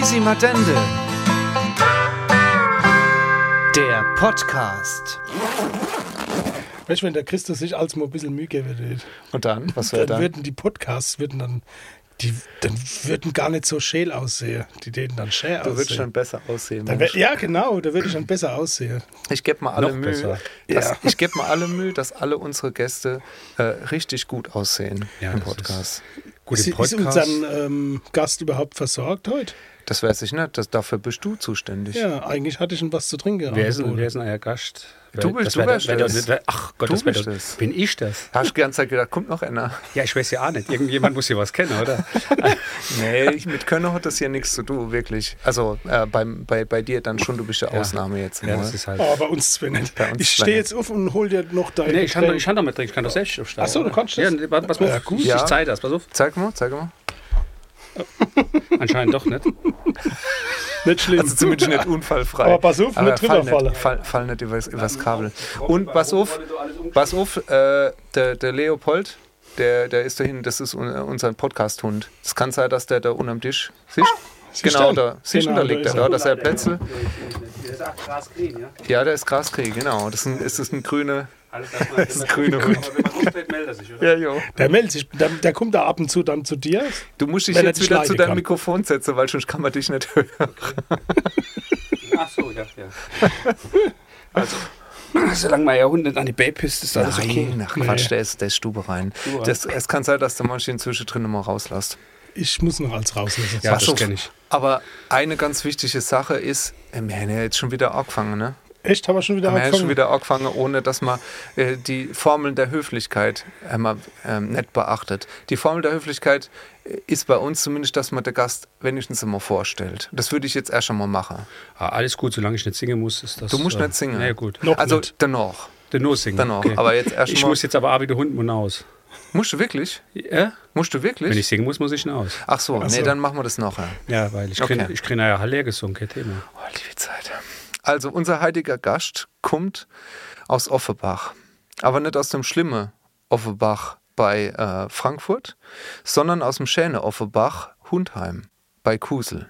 Quisimadende. Der Podcast. Weißt du, wenn der Christus sich als mal ein bisschen Mühe geben würde, Und dann, was wäre dann da? würden die Podcasts würden dann, die, dann würden gar nicht so scheel aussehen. Die täten dann schön Du würdest aussehen. schon besser aussehen. Dann wär, ja, genau, da würde ich dann besser aussehen. Ich gebe mal alle Noch Mühe, dass, Ja. ich gebe mal alle Mühe, dass alle unsere Gäste äh, richtig gut aussehen Ja, im das ist- Podcast. Gut, Ist, im ist Podcast. unser ähm, Gast überhaupt versorgt heute? Das weiß ich nicht, das, dafür bist du zuständig. Ja, eigentlich hatte ich schon was zu trinken. wer, ist, denn- angeboten. wer ist denn euer Gast? Du bist- Das du wär- wärst wär- das. wär- Ach Gott, Du das bist es. Bin ich das? Hast du die ganze Zeit gedacht, kommt noch einer? Ja, ich weiß ja auch nicht. Irgendjemand muss hier was kennen, oder? Nee, ich, mit Könner hat das hier nichts zu tun, wirklich. Also äh, beim, bei, bei dir dann schon, du bist der Ja. Ausnahme jetzt. Ja, mal. das ist halt. Oh, bei uns zwei nicht. Bei uns ich stehe jetzt auf und hol dir noch dein Nee, ich kann, doch, Getränk. ich kann doch mit trinken, ich kann doch selbst aufsteigen. Ach so, du kannst das? Ja, pass mal Ja, gut. Ich Ja. Zeit hast, pass auf. Zeig mal, zeig mal. Anscheinend doch nicht. Nicht schlimm. Also zumindest nicht unfallfrei. Aber pass auf, Aber nicht nicht, fall, fall nicht übers, übers Kabel. Und pass auf, pass auf, äh, der, der Leopold, der, der ist da hinten, das ist un, unser Podcast-Hund. Es kann sein, dass der da unterm Tisch, siehst Siehst Genau, du? da, siehst Genau, da liegt da er, da, er. das ist der Plätzel. Der ist auch grasgrün, ja? Ja, der ist Graskrieg, genau. Das ist ein, ist das ein grüne, Alles, dass man, ist ein grüner Hund. wenn man meldet er sich, oder? Ja, jo. Der meldet sich, der, der kommt da ab und zu dann zu dir. Du musst dich jetzt wieder zu deinem kann. Mikrofon setzen, weil sonst kann man dich nicht hören. Ach so, ja, ja. Also, solange man ja Hund nicht an die Babe pisst, ist alles okay. Ach Quatsch, der ist, der ist Stube rein. Stube rein. Das, es kann sein, dass der manche zwischendrin mal rauslässt. Ich muss noch als rauslassen. Ja, das kenne ich. Aber eine ganz wichtige Sache ist, äh, wir haben ja jetzt schon wieder angefangen, ne? Echt, haben wir schon wieder Wir haben ja schon angefangen? wieder angefangen, ohne dass man äh, die Formeln der Höflichkeit einmal ähm, nicht beachtet. Die Formel der Höflichkeit äh, ist bei uns zumindest, dass man der Gast wenigstens einmal vorstellt. Das würde ich jetzt erst einmal machen. Ah, alles gut, solange ich nicht singen muss, ist das. Du musst äh, nicht singen. Ja, gut. Noch also nicht. dennoch. Der No singen. Dennoch. Aber jetzt erst Ich mal. muss jetzt aber auch wie der Hund muss aus. Musst du wirklich? Ja? Musst du wirklich? Wenn ich singen muss, muss ich aus. Ach so, Ach nee, so. dann machen wir das nachher. Ja, weil ich Okay. kriege ich krieg ja leer gesungen, kein Thema. Oh, liebe Zeit. Also, unser heutiger Gast kommt aus Offenbach. Aber nicht aus dem schlimmen Offenbach bei äh, Frankfurt, sondern aus dem schönen Offenbach Hundheim bei Kusel.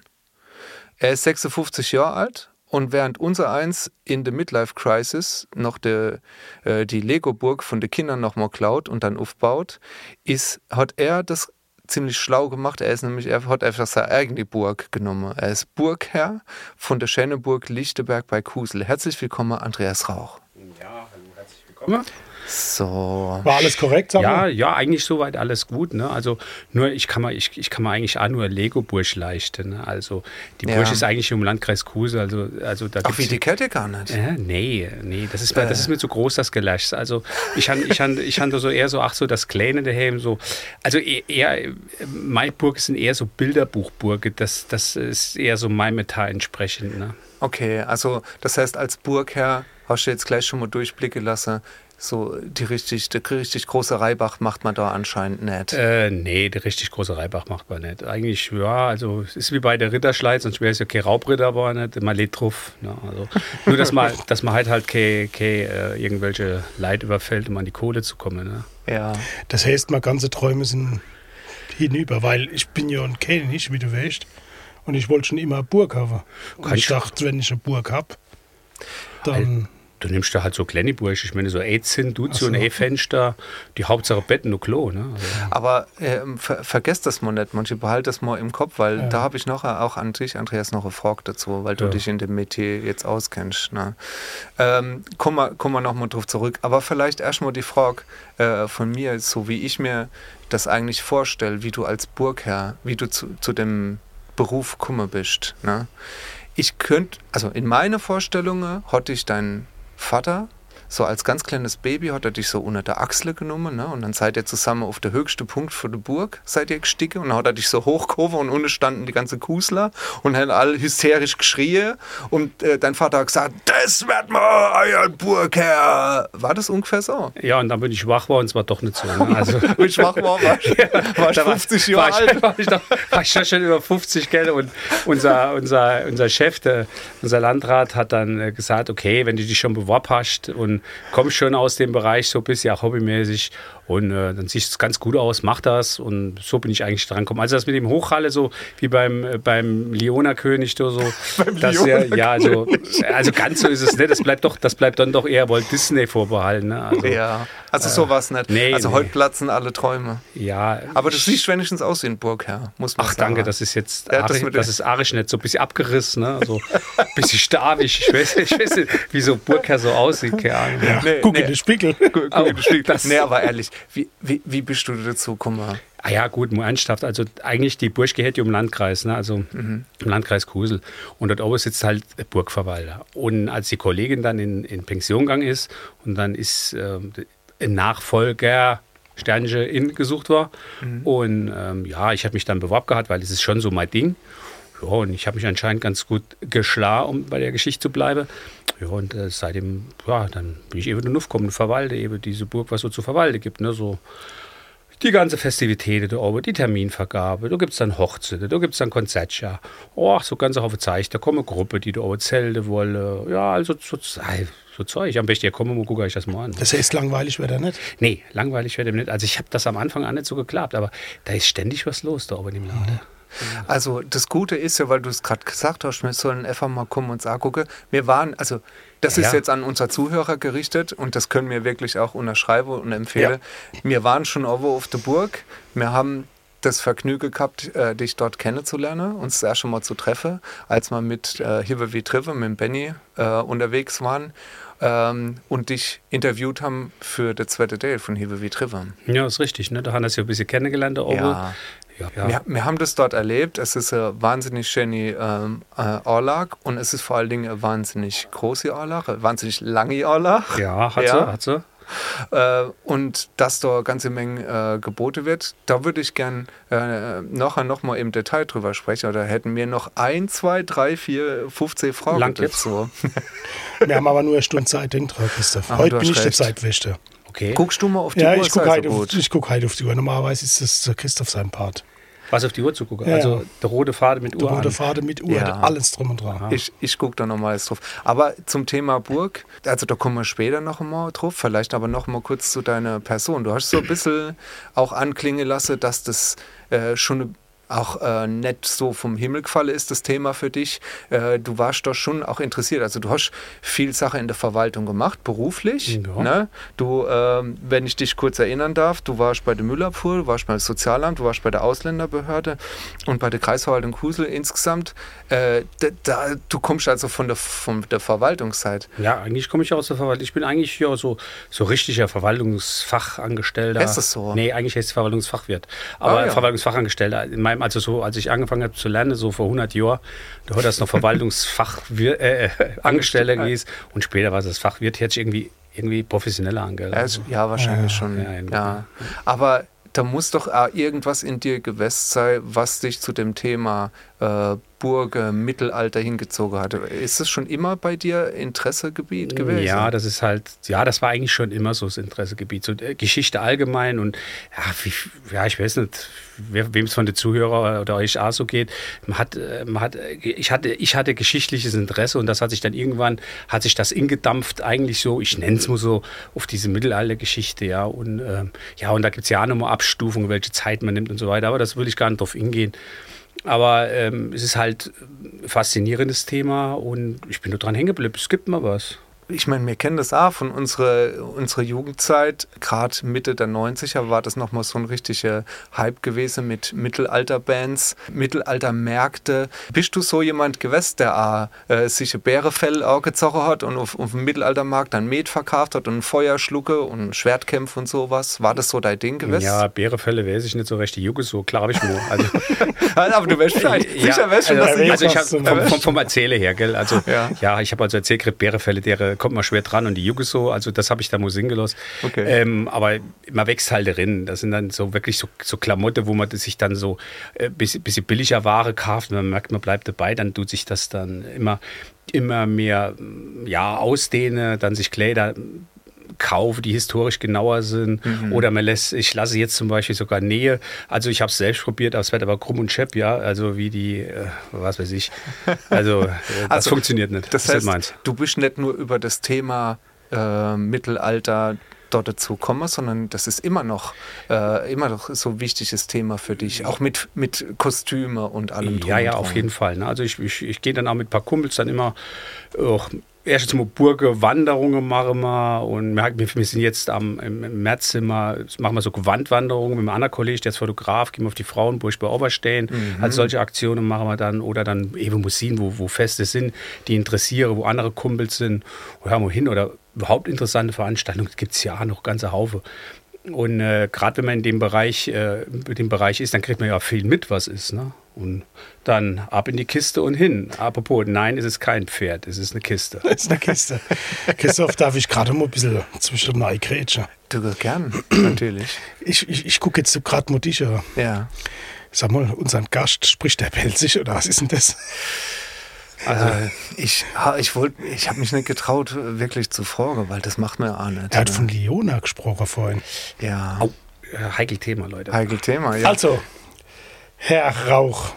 Er ist 56 Jahre alt und während unser eins in der Midlife Crisis noch de, äh, die Lego-Burg von den Kindern nochmal klaut und dann aufbaut, ist, hat er das ziemlich schlau gemacht. Er ist nämlich, er hat einfach seine eigene Burg genommen. Er ist Burgherr von der schönen Burg Lichtenberg bei Kusel. Herzlich willkommen, Andreas Rauch. Ja, hallo, herzlich willkommen. So. War alles korrekt, sag Ja, mal? ja, eigentlich soweit alles gut. Ne? Also nur ich kann mal, ich, ich kann mal eigentlich auch nur Lego-Burg leisten. Ne? Also die Ja. Burg ist eigentlich im Landkreis Kusel. Also, also da Ach, wie die Kette gar nicht. Ja, nee, nee, das ist, mir, das ist mir zu groß, das Geläsch. Also ich han, ich han, ich han da so eher so, ach so, das Kleine daheim, so. Also e- eher, äh, meine Burg sind eher so Bilderbuchburge, das, das ist eher so mein Metall entsprechend, ne? Okay, also das heißt, als Burgherr hast du jetzt gleich schon mal durchblicken lassen, so die richtig, die richtig große Reibach macht man da anscheinend nicht. Äh, nee, der richtig große Reibach macht man nicht. Eigentlich, ja, also es ist wie bei der Ritterschleiz, sonst wäre es ja kein Raubritter, aber nicht, man lädt drauf. Ne? Also, nur, dass man, dass man halt halt keine, keine, äh, irgendwelche Leid überfällt, um an die Kohle zu kommen. Ne? ja. Das heißt, meine ganze Träume sind hinüber, weil ich bin ja ein König, wie du weißt. Und ich wollte schon immer eine Burg haben. Und Kann ich ich- dachte, wenn ich eine Burg habe, dann... Du nimmst da halt so kleine Burg, ich meine so E-Zinn, Duzi Ach und so. E-Fenster, die Hauptsache Betten und Klo. Ne? Also, Aber ähm, ver vergesst das mal nicht, manche behalt das mal im Kopf, weil Ja. da habe ich noch auch an dich, Andreas, noch eine Frage dazu, weil du Ja. dich in dem Metier jetzt auskennst. Ne? Ähm, kommen wir, kommen wir nochmal drauf zurück. Aber vielleicht erstmal die Frage äh, von mir, so wie ich mir das eigentlich vorstelle, wie du als Burgherr, wie du zu, zu dem Beruf gekommen bist. Ne? Ich könnte, also in meiner Vorstellungen hatte ich deinen Vater so als ganz kleines Baby hat er dich so unter der Achsel genommen, ne? Und dann seid ihr zusammen auf der höchsten Punkt von der Burg, seid ihr gestiegen und dann hat er dich so hochgehoben und unten standen die ganze Kusler und haben alle hysterisch geschrien und äh, dein Vater hat gesagt, das wird mal euer Burgherr. War das ungefähr so? ja, und dann bin ich wach war und es war doch nicht so. Ne? Also, Wie ich wach war, war ich, war ich Da war- 50 war Jahre ich, alt. War ich, doch, war ich doch schon über 50, gell? Und unser, unser, unser Chef, der, unser Landrat, hat dann äh, gesagt, okay, wenn du dich schon beworben hast und kommst schon aus dem Bereich so ein bisschen auch hobbymäßig Und äh, dann sieht es ganz gut aus, mach das und so bin ich eigentlich dran gekommen. Also das mit dem Hochhalle so wie beim, äh, beim Leona König so, das ja, ja also, also ganz so ist es nicht. Das bleibt doch, das bleibt dann doch eher Walt Disney vorbehalten. Ne? Also, ja, also äh, sowas nicht. Nee, also nee. heute platzen alle Träume. Ja. Aber das sieht wenigstens aus wie ein Burgherr, muss man Ach, sagen. danke, das ist jetzt, ja, das, das, ist arisch nicht, so ein bisschen abgerissen, ne? so ein bisschen stabig. Ich weiß, ich weiß nicht, wie so Burgherr so aussieht, keine Ahnung. Ja, nee, guck nee. in den Spiegel. Guck, guck in den Spiegel. Nee, aber ehrlich, wie, wie, wie bist du dazu gekommen? Ah ja, gut, Ernsthaft. Also eigentlich die Burg gehört ja um Landkreis, ne? also mhm. im Landkreis Kusel. Und dort oben sitzt halt der Burgverwalter. Und als die Kollegin dann in, in Pension gegangen ist und dann ist äh, ein Nachfolger Sternchen in gesucht war. Mhm. Und ähm, ja, ich habe mich dann beworben gehabt, weil es ist schon so mein Ding. Ja, und ich habe mich anscheinend ganz gut geschlagen, um bei der Geschichte zu bleiben. Ja, und äh, seitdem, ja, dann bin ich eben nur gekommen, verwalte eben diese Burg, was so zu verwalten gibt. Ne? So die ganze Festivität da oben, die Terminvergabe, da gibt es dann Hochzeiten, da gibt es dann Konzertja. Oh, so ganze Haufen Zeichen, da kommen Gruppe, die da oben zelten wollen. Ja, also so, so Zeug. Am besten, ja, komm mal, gucke ich das mal an. Das heißt, langweilig wird er nicht? Nee, langweilig wird er nicht. Also ich habe das am Anfang an nicht so geklappt, aber da ist ständig was los da oben im Laden. Mhm. Also das Gute ist ja, weil du es gerade gesagt hast, wir sollen einfach mal kommen und sagen, gucke, wir waren, also das ja. ist jetzt an unsere Zuhörer gerichtet und das können wir wirklich auch unterschreiben und empfehlen. Ja. Wir waren schon auf der Burg, wir haben das Vergnügen gehabt, äh, dich dort kennenzulernen, uns das erste Mal zu treffen, als wir mit äh, Hive wie Trive, mit Benny äh, unterwegs waren ähm, und dich interviewt haben für das zweite Teil von Hive wie Trive. Ja, ist richtig. Ne? Da haben wir ja ein bisschen kennengelernt. Auch. Ja. Ja. Wir, wir, haben das dort erlebt. Es ist eine wahnsinnig schöne ähm, äh, Anlage und es ist vor allen Dingen eine wahnsinnig große Anlage, eine wahnsinnig lange Anlage. Ja, hat ja. sie, hat sie. Äh, und dass da eine ganze Menge äh, geboten wird, da würde ich gern äh, nachher nochmal im Detail drüber sprechen. Oder hätten wir noch ein, zwei, drei, vier, 15 Fragen Lang dazu. wir haben aber nur eine Stunde Zeit, denk dran, Christoph. Heute bin ich recht. der Zeitwächter. Okay. Guckst du mal auf die ja, Uhr? Ich gucke halt, auf, guck halt auf die Uhr. Normalerweise ist das Christoph sein Part. Was auf die Uhr zu gucken? Ja, also der rote Faden mit Uhr. Der rote Faden mit Uhr, ja. alles drum und dran. Ich, ich gucke da nochmals drauf. Aber zum Thema Burg, also da kommen wir später noch mal drauf, vielleicht aber noch mal kurz zu deiner Person. Du hast so ein bisschen auch anklingen lassen, dass das äh, schon eine auch äh, nicht so vom Himmel gefallen ist, das Thema für dich. Äh, du warst doch schon auch interessiert. Also du hast viel Sache in der Verwaltung gemacht, beruflich. Ja. Ne? Du, äh, wenn ich dich kurz erinnern darf, du warst bei der Müllabfuhr, du warst beim Sozialamt, du warst bei der Ausländerbehörde und bei der Kreisverwaltung Kusel insgesamt. Äh, da, da, du kommst also von der, von der Verwaltungszeit. Ja, eigentlich komme ich aus der Verwaltung. Ich bin eigentlich hier so, so richtiger Verwaltungsfachangestellter. Ist das so? Nee, eigentlich heißt es Verwaltungsfachwirt. Aber ah, ja. Verwaltungsfachangestellter. In meinem, also so, als ich angefangen habe zu lernen, so vor 100 Jahren, da hat das noch Verwaltungsfachangestellter äh, äh Angestellter gewesen und später war es das Fachwirt, hätte ich irgendwie irgendwie professioneller angehört. Ja, wahrscheinlich ja, schon. Ja, ja. Aber da muss doch irgendwas in dir gewesen sein, was dich zu dem Thema äh, Burg, Mittelalter hingezogen hatte. Ist es schon immer bei dir Interessegebiet gewesen? Ja, das ist halt, ja, das war eigentlich schon immer so das Interessegebiet. So äh, Geschichte allgemein und ja, wie, ja ich weiß nicht, wem es von den Zuhörern oder euch auch so geht. Man hat, äh, man hat, äh, ich, hatte, ich hatte geschichtliches Interesse und das hat sich dann irgendwann, hat sich das ingedampft, eigentlich so, ich nenne es mal so, auf diese Mittelaltergeschichte, ja. Und ähm, ja, und da gibt es ja auch nochmal Abstufungen, welche Zeit man nimmt und so weiter, aber das will ich gar nicht drauf hingehen. Aber ähm, es ist halt ein faszinierendes Thema und ich bin nur dran hängen geblieben. Es gibt mal was ich meine, wir kennen das auch von unserer, unserer Jugendzeit. Gerade Mitte der 90er war das nochmal so ein richtiger Hype gewesen mit Mittelalterbands, Mittelaltermärkte. Bist du so jemand gewesen, der äh, sich ein Bärefell gezogen hat und auf, auf dem Mittelaltermarkt dann Met verkauft hat und Feuer schlucke und Schwertkämpfe und sowas? War das so dein Ding gewesen? Ja, Bärefälle weiß ich nicht so recht. Die Jugend so, klar habe ich nur. Also, Aber du weißt vielleicht, ja, sicher weißt schon, also, also ich habe vom, vom, vom Erzählen her, gell? Also, ja, ja ich habe also erzählt, Bärefälle, der kommt man schwer dran und die Jugend so, also das habe ich da Musik gelassen. Okay. Ähm, aber man wächst halt drin. Das sind dann so wirklich so, so Klamotte, wo man sich dann so ein äh, bisschen, bisschen billiger Ware kauft und man merkt, man bleibt dabei, dann tut sich das dann immer, immer mehr ja, ausdehnen, dann sich Kleider kaufe, die historisch genauer sind. Mhm. Oder man lässt, ich lasse jetzt zum Beispiel sogar Nähe. Also ich habe es selbst probiert, aber es wird aber krumm und schepp, ja. Also wie die, äh, was weiß ich. Also äh, das also, funktioniert nicht. Das, das heißt, du bist nicht nur über das Thema äh, Mittelalter dort dazu komme, sondern das ist immer noch, äh, immer noch so ein wichtiges Thema für dich, auch mit, mit Kostüme und allem. Ja, ja, auf jeden Fall. Ne? Also ich, ich, ich gehe dann auch mit ein paar Kumpels dann immer auch erst mal Burge Wanderungen machen wir und wir, wir sind jetzt am, im März immer, machen wir so Gewandwanderungen mit einem anderen Kollegen, der ist Fotograf, gehen wir auf die Frauenburg bei Oberstein. Mhm. Also solche Aktionen machen wir dann oder dann eben Museen, wo, wo Feste sind, die interessieren, wo andere Kumpels sind, wo hören wir hin oder überhaupt interessante Veranstaltungen gibt es ja noch ganze Haufe. Und äh, gerade wenn man in dem Bereich, äh, dem Bereich ist, dann kriegt man ja viel mit, was ist. Ne? Und dann ab in die Kiste und hin. Apropos, nein, es ist kein Pferd, es ist eine Kiste. Es ist eine Kiste. Christoph, darf ich gerade mal ein bisschen zwischen den grätschen? Du gern, natürlich. Ich, ich, ich gucke jetzt gerade mal dich. Ja. Sag mal, unseren Gast, spricht der Pelzig oder was ist denn das? Also äh, ich, ich, ich habe mich nicht getraut, wirklich zu fragen, weil das macht mir auch nicht. Er hat von Leona gesprochen vorhin. Ja. Oh, heikel Thema, Leute. Heikel Thema, ja. Also, Herr Rauch.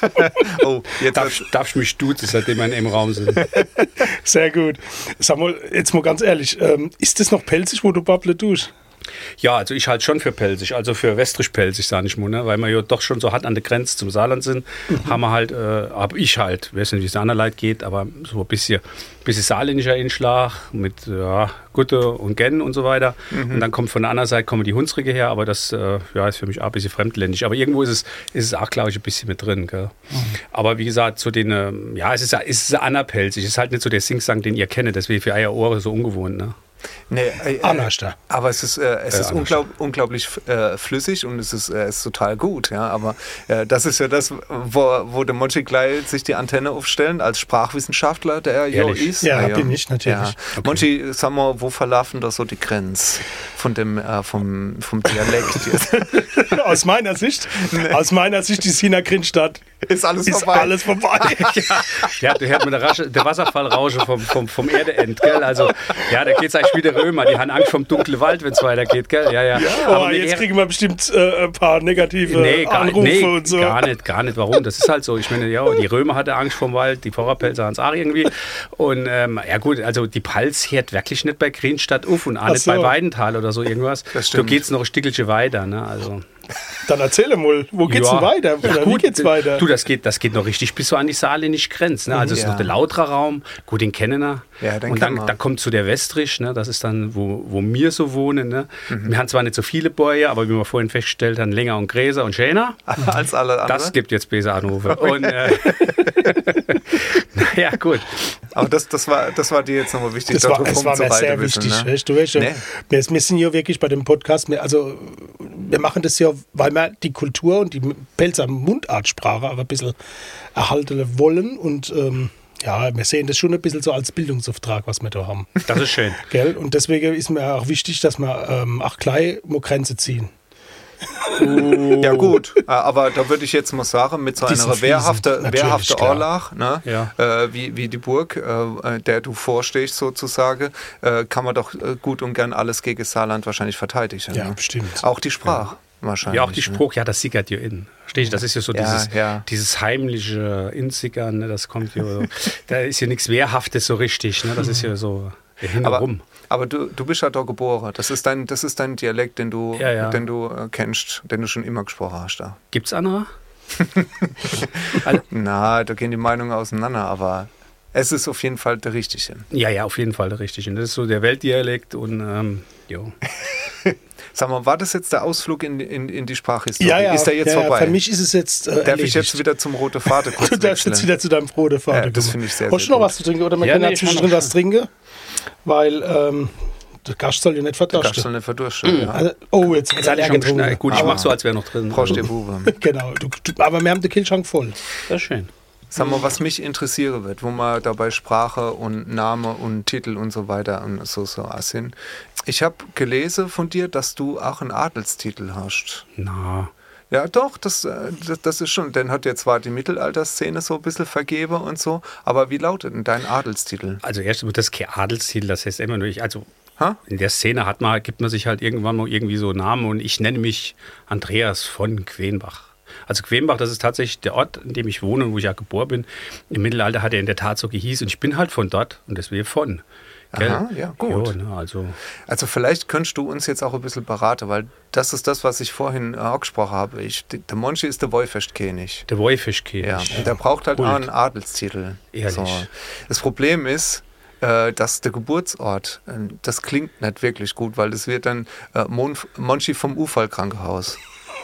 oh, jetzt darfst, darfst du mich duzen, seitdem wir im Raum sind. Sehr gut. Sag mal, jetzt mal ganz ehrlich, ähm, ist das noch pelzig, wo du Babble tust? Ja, also ich halte schon für pelzig, also für westrisch-pelzig, sage ich mal, ne? weil wir ja doch schon so hart an der Grenze zum Saarland sind, mhm. haben wir halt, äh, habe ich halt, weiß nicht, wie es anderen Leid geht, aber so ein bisschen, bisschen saarländischer Inschlag mit ja, Gutte und Gen und so weiter. Mhm. Und dann kommt von der anderen Seite kommen die Hunsrige her, aber das äh, ja, ist für mich auch ein bisschen fremdländisch. Aber irgendwo ist es, ist es auch, glaube ich, ein bisschen mit drin. Mhm. Aber wie gesagt, so den, äh, ja, es ist, es ist anerpelzig, es ist halt nicht so der Singsang, den ihr kennt, deswegen für euer Ohren so ungewohnt. Ne? Nee, äh, äh, aber es ist, äh, es äh, ist unglaub, unglaublich äh, flüssig und es ist, äh, ist total gut. Ja? Aber das ist ja das, wo, wo der Mochi gleich sich die Antenne aufstellen als Sprachwissenschaftler, der er ja ist. Ja, ja, bin ich natürlich. Ja. Okay. Monchi, sag mal, wo verlaufen da so die Grenzen von dem, vom, vom Dialekt? aus meiner Sicht, nee. aus meiner Sicht, die Sina Grinstadt ist alles ist vorbei. alles vorbei. ja, ja, du hörst mit der, der Wasserfallrausche vom, vom, vom Erdeend, gell? Also, ja, da geht es eigentlich wie der Römer. Die haben Angst vom dunklen Wald, wenn es weitergeht, gell? Ja, ja. oh, jetzt kriegen wir bestimmt äh, ein paar negative nee, gar, Anrufe nee, und so. Gar nicht, gar nicht. Warum? Das ist halt so. Ich meine, ja, die Römer hatten Angst vom Wald, die Vorderpelzer haben es auch irgendwie. Und ähm, ja, gut, also die Pals hört wirklich nicht bei Greenstadt auf und auch nicht so. bei Weidental oder so irgendwas. Da geht es noch ein Stückchen weiter, ne? Also. Dann erzähle mal, wo geht's ja. denn weiter? Ja, gut, wie geht's weiter? Du, das geht, das geht noch richtig bis so an die saarländische Grenze. Ne? Also es ja. ist noch der lautere Raum, gut, den kennen wir. Ja, den und dann, dann kommt zu der Westrich, ne? das ist dann, wo, wo wir so wohnen. Ne? Mhm. Wir haben zwar nicht so viele Bäume, aber wie wir vorhin festgestellt haben, länger und Gräser und schöner. Als alle anderen. Das gibt jetzt besser Anrufe. und, äh, naja, gut. Aber das, das, war, das war dir jetzt nochmal wichtig. Das war, es war mir sehr wichtig. Ne? Du weißt, nee. wir, wir sind ja wirklich bei dem Podcast, also wir machen das ja, weil wir die Kultur und die Pelzer Mundartsprache aber ein bisschen erhalten wollen und ähm, ja, wir sehen das schon ein bisschen so als Bildungsauftrag, was wir da haben. Das ist schön. Gell? Und deswegen ist mir auch wichtig, dass wir ähm, auch gleich mal Grenze ziehen. Uh. Ja gut, äh, aber da würde ich jetzt mal sagen, mit so einer wehrhaften wehrhafte Orlach, ne, ja. äh, wie, wie die Burg, äh, der du vorstehst sozusagen, äh, kann man doch äh, gut und gern alles gegen Saarland wahrscheinlich verteidigen. Ja, ne? bestimmt. Auch die Sprache. Ja. Wahrscheinlich. Ja, auch die ne? Spruch, ne? ja, das sickert ja in. Verstehe Das ist ja so ja, dieses, ja. dieses heimliche Insickern, ne? das kommt ja so. da ist ja nichts Wehrhaftes so richtig, ne? Das ist ja so hintenrum. Aber du, du bist ja da geboren. Das ist dein, das ist dein Dialekt, den du, ja. Den du äh, kennst, den du schon immer gesprochen hast. Da. es andere? Na, da gehen die Meinungen auseinander, aber es ist auf jeden Fall der richtige. Ja, ja, auf jeden Fall der richtige. Das ist so der Weltdialekt und ähm, jo. Sag mal, war das jetzt der Ausflug in, in, in die Sprachhistorie? Ja, ja, ist der jetzt ja, vorbei? Für mich ist es jetzt. Äh, Darf erledigt. ich jetzt wieder zum Rote Vater kurz Du darfst jetzt wieder zu deinem Rote Vater ja, Das finde ich sehr, Wolltest du noch was zu trinken oder man ja, kann nee, ja zwischendrin was trinken? Weil ähm, der Gast soll ja nicht verdursten. Der Gast soll nicht verdursten, mhm. ja. Also, oh, jetzt, jetzt hat er schnell. Gut, ich mache so, als wäre noch drin. Prost, Bube. genau, du, du, aber wir haben den Kühlschrank voll. Das ist schön. Sag mal, was mich interessieren wird, wo man dabei Sprache und Name und Titel und so weiter und so so sind. Ich habe gelesen von dir, dass du auch einen Adelstitel hast. Na. Ja, doch, das, äh, das, das, ist schon. Dann hat dir zwar die Mittelalterszene so ein bisschen vergeben und so, aber wie lautet denn dein Adelstitel? Also erst das ist kein Adelstitel, das heißt immer nur, ich, also ha? in der Szene hat man, gibt man sich halt irgendwann mal irgendwie so Namen und ich nenne mich Andreas von Quenbach. Also Quenbach, das ist tatsächlich der Ort, in dem ich wohne und wo ich ja geboren bin. Im Mittelalter hat er in der Tat so gehieß und ich bin halt von dort und deswegen von Aha, ja, gut. Jo, ne, also. also vielleicht könntest du uns jetzt auch ein bisschen beraten, weil das ist das, was ich vorhin äh, auch gesprochen habe. Ich, der Monchi ist der Wolfechtkönig. Der Wolfechtkönig. Ja, und der braucht halt Kult. auch einen Adelstitel. Ehrlich. So. Das Problem ist, äh, dass der Geburtsort, äh, das klingt nicht wirklich gut, weil das wird dann äh, Monchi vom Ufallkrankenhaus.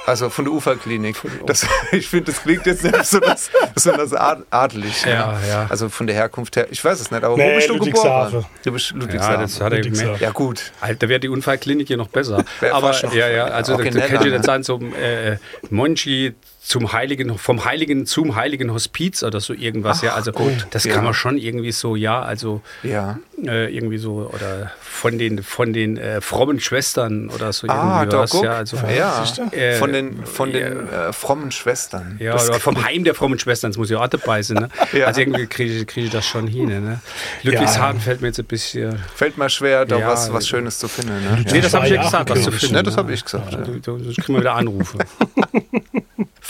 Also von der Uferklinik. Das, ich finde, das klingt jetzt nicht besonders, besonders adelig. Ja, ja. Also von der Herkunft her. Ich weiß es nicht, aber nee, wo bist du geboren? Du bist Ludwigshafen. Ja, das hat er gemerkt. Ja, gut. Da wäre die Unfallklinik hier noch besser. aber ja, ja, also da, da könnt ihr dann sagen, so äh, Monchi zum Heiligen, vom Heiligen zum Heiligen Hospiz oder so irgendwas. Ach, ja, also gut. das ja. kann man schon irgendwie so, ja, also ja. Äh, irgendwie so oder von den von den äh, frommen Schwestern oder so ah, irgendwie was. Ja, also ja. Äh, von den von den äh, frommen Schwestern. Ja, das oder vom Heim der frommen Schwestern. Das muss ja auch dabei sein. Ne? ja. Also irgendwie kriege ich, krieg ich das schon hin. Ne? Ludwigshafen fällt mir jetzt ein bisschen. Fällt mir schwer, da was, was Schönes zu finden. Ne? Nee, das habe ich ja gesagt, was zu finden. Ne, das habe ich gesagt. Ja. Sonst kriegen wir wieder Anrufe.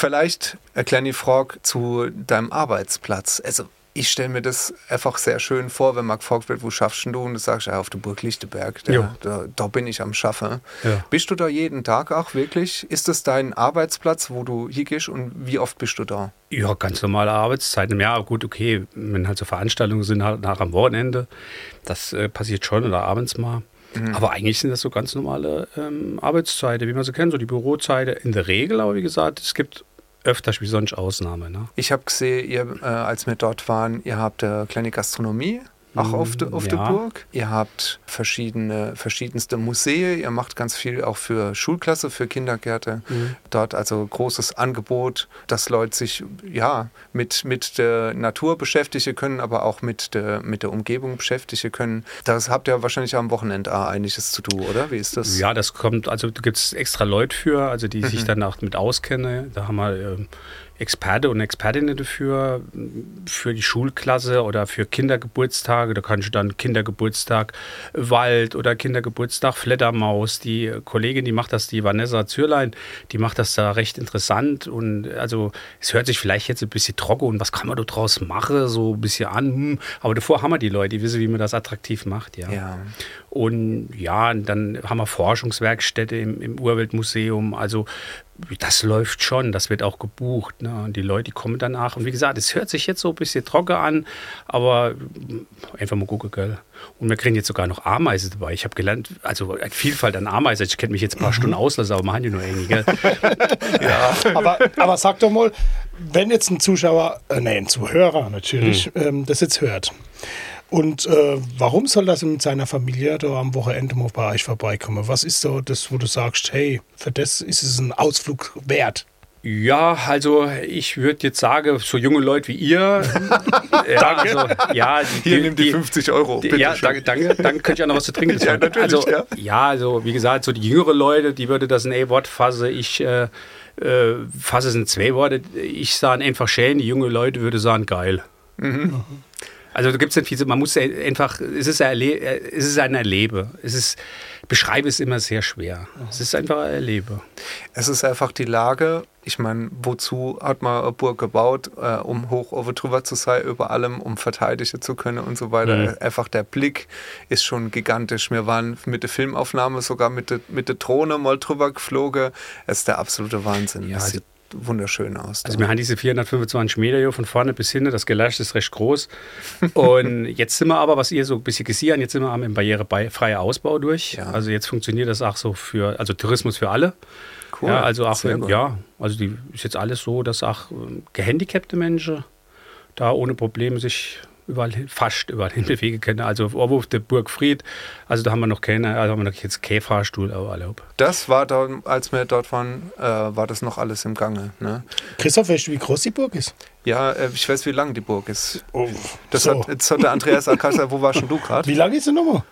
Vielleicht erklären die Frage zu deinem Arbeitsplatz. Also ich stelle mir das einfach sehr schön vor, wenn man gefragt wird, wo schaffst du? Und du sagst, ja, auf der Burg Lichtenberg, da, da, da, bin ich am Schaffen. Ja. Bist du da jeden Tag auch wirklich? Ist das dein Arbeitsplatz, wo du hier gehst und wie oft bist du da? Ja, ganz normale Arbeitszeiten. Ja, gut, okay, wenn halt so Veranstaltungen sind, halt nach am Wochenende, das äh, passiert schon oder abends mal. Mhm. Aber eigentlich sind das so ganz normale ähm, Arbeitszeiten, wie man sie kennt, so die Bürozeiten in der Regel. Aber wie gesagt, es gibt öfter wie sonst Ausnahme. Ne? Ich habe gesehen, ihr, äh, als wir dort waren, ihr habt äh, kleine Gastronomie auch auf, de, auf ja. der Burg. Ihr habt verschiedene, verschiedenste Museen. Ihr macht ganz viel auch für Schulklasse, für Kindergärte. Mhm. Dort also großes Angebot, dass Leute sich ja mit, mit der Natur beschäftigen können, aber auch mit der, mit der Umgebung beschäftigen können. Das habt ihr wahrscheinlich am Wochenende einiges zu tun, oder? Wie ist das? Ja, das kommt, also da gibt es extra Leute für, also die mhm. sich danach mit auskennen. Da haben wir äh, Experte und Expertinnen dafür, für die Schulklasse oder für Kindergeburtstage. Da kannst du dann Kindergeburtstag Wald oder Kindergeburtstag Fledermaus. Die Kollegin, die macht das, die Vanessa Zürlein, die macht das da recht interessant. Und also es hört sich vielleicht jetzt ein bisschen trocken und was kann man da draus machen, so ein bisschen an. Hm. Aber davor haben wir die Leute, die wissen, wie man das attraktiv macht. Ja. ja. Und ja, dann haben wir Forschungswerkstätte im, im Urweltmuseum. Also das läuft schon, das wird auch gebucht. Ne? Und die Leute kommen danach. Und wie gesagt, es hört sich jetzt so ein bisschen trocken an, aber einfach mal gucken, gell. Und wir kriegen jetzt sogar noch Ameisen dabei. Ich habe gelernt, also Vielfalt an Ameisen. Ich kenne mich jetzt ein paar mhm. Stunden aus, aber machen die nur irgendwie, gell? ja. aber, aber sag doch mal, wenn jetzt ein Zuschauer, äh, nee, ein Zuhörer natürlich, hm. ähm, das jetzt hört und äh, warum soll das mit seiner Familie da am Wochenende mal bei euch vorbeikommen? Was ist so das, wo du sagst, hey, für das ist es ein Ausflug wert? Ja, also ich würde jetzt sagen, so junge Leute wie ihr. ja, danke. Also, ja, die, Hier die, die 50 Euro. Die, ja, danke, danke. Dann könnt ihr auch noch was zu trinken ja, natürlich, also, ja. ja, also wie gesagt, so die jüngeren Leute, die würde das in ein Wort fassen. Ich äh, äh, fasse es in zwei Worte. Ich sage einfach schön, die jungen Leute würde sagen geil. Mhm. Also da gibt es nicht viel, man muss einfach, es ist, ein es ist ein Erlebe. Es ist, beschreibe es immer sehr schwer. Es ist einfach ein Erlebe. Es ist einfach die Lage, ich meine, wozu hat man eine Burg gebaut, äh, um hoch over drüber zu sein, über allem, um verteidigen zu können und so weiter. Mhm. Einfach der Blick ist schon gigantisch. Wir waren mit der Filmaufnahme sogar mit der, mit der Drohne mal drüber geflogen. Es ist der absolute Wahnsinn. Ja, also wunderschön aus. Also wir haben diese 425 Meter hier von vorne bis hinten, das Gelage ist recht groß. Und jetzt sind wir aber, was ihr so ein bisschen gesehen jetzt sind wir am barrierefreien Ausbau durch. Ja. Also jetzt funktioniert das auch so für, also Tourismus für alle. Cool. Ja, also auch wenn, ja, also die ist jetzt alles so, dass auch ähm, gehandicapte Menschen da ohne Probleme sich überall fast überall hin bewegen können. Also auf der Burg Fried, also da haben wir noch keine, also haben wir noch jetzt keinen Fahrstuhl erlaubt. Das war dann, als wir dort waren, äh, war das noch alles im Gange. Ne? Christoph, weißt du, wie groß die Burg ist? Ja, äh, ich weiß, wie lang die Burg ist. Oh, das so. hat, jetzt hat der Andreas Alcázar, wo warst du gerade? Wie lang ist die Nummer?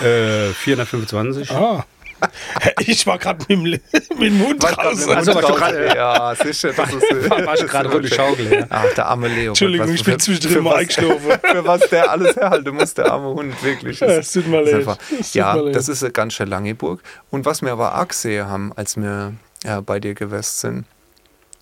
Äh, 425. Ah. Ich war gerade mit, mit, dem Mund raus. Also, war grad, ja, sicher. Das ist, war, war schon gerade runde Schaukel. Ja. Ach, der arme Leo. Entschuldigung, ich bin zwischendrin mal eingeschlafen. Für was der alles herhalten muss, der arme Hund, wirklich. Ja, es tut mir leid. Ja, das ist eine ganz schön lange Burg. Und was wir aber auch gesehen haben, als wir ja, bei dir gewesen sind,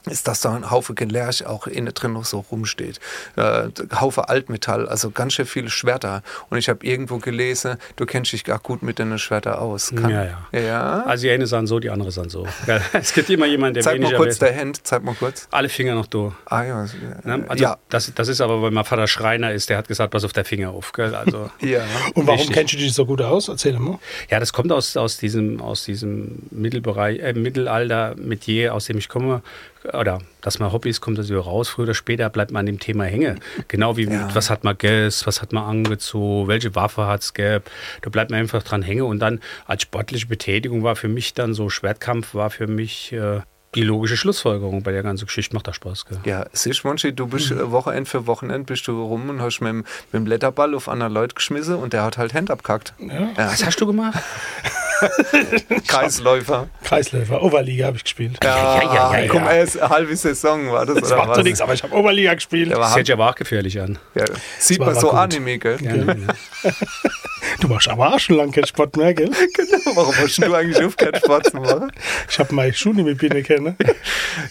ist, dass da ein Haufe Gelärch auch innen drin noch so rumsteht. Äh, Haufe Altmetall, also ganz schön viele Schwerter. Und ich habe irgendwo gelesen, du kennst dich gar gut mit den Schwertern aus. Kann, ja, ja, ja. Also die eine sind so, die andere sind so. Ja, es gibt immer jemanden, der Zeig mal kurz der Hand, zeig mal kurz. Alle Finger noch da. Ah ja. Ne? Also ja. Das, das ist aber, weil mein Vater Schreiner ist, der hat gesagt, pass auf der Finger auf. Gell? Also, ja. Und warum richtig. kennst du dich so gut aus? Erzähl mal. Ja, das kommt aus, aus diesem, aus diesem Mittelbereich, äh, Mittelalter, Metier, aus dem ich komme oder dass man Hobbys kommt das wieder raus, früher oder später bleibt man an dem Thema hängen. Genau wie ja. was hat man gegessen, was hat man angezogen, welche Waffe hat es gehabt. Da bleibt man einfach dran hängen. Und dann als sportliche Betätigung war für mich dann so Schwertkampf, war für mich äh, die logische Schlussfolgerung bei der ganzen Geschichte. Macht da Spaß, gell? Ja, siehst du, du bist mhm. Wochenende für Wochenende bist du rum und hast mit, mit dem Blätterball auf andere Leute geschmissen und der hat halt Hand abkackt. Ja. Ja. Was hast du gemacht? Kreisläufer. Kreisläufer, Oberliga habe ich gespielt. Ja, ja, ja, ja, Guck mal, erst eine halbe Saison war das. Das macht doch nichts, aber ich habe Oberliga gespielt. Das hört ja aber auch gefährlich an. Ja. Sieht man so gut. Anime, gell? Ja, ja. Du machst aber auch schon lange keinen Sport mehr, gell? Genau, warum hast du eigentlich auf keinen Sport zu machen? Ich habe meine Schuhe nicht mit Biene kennen.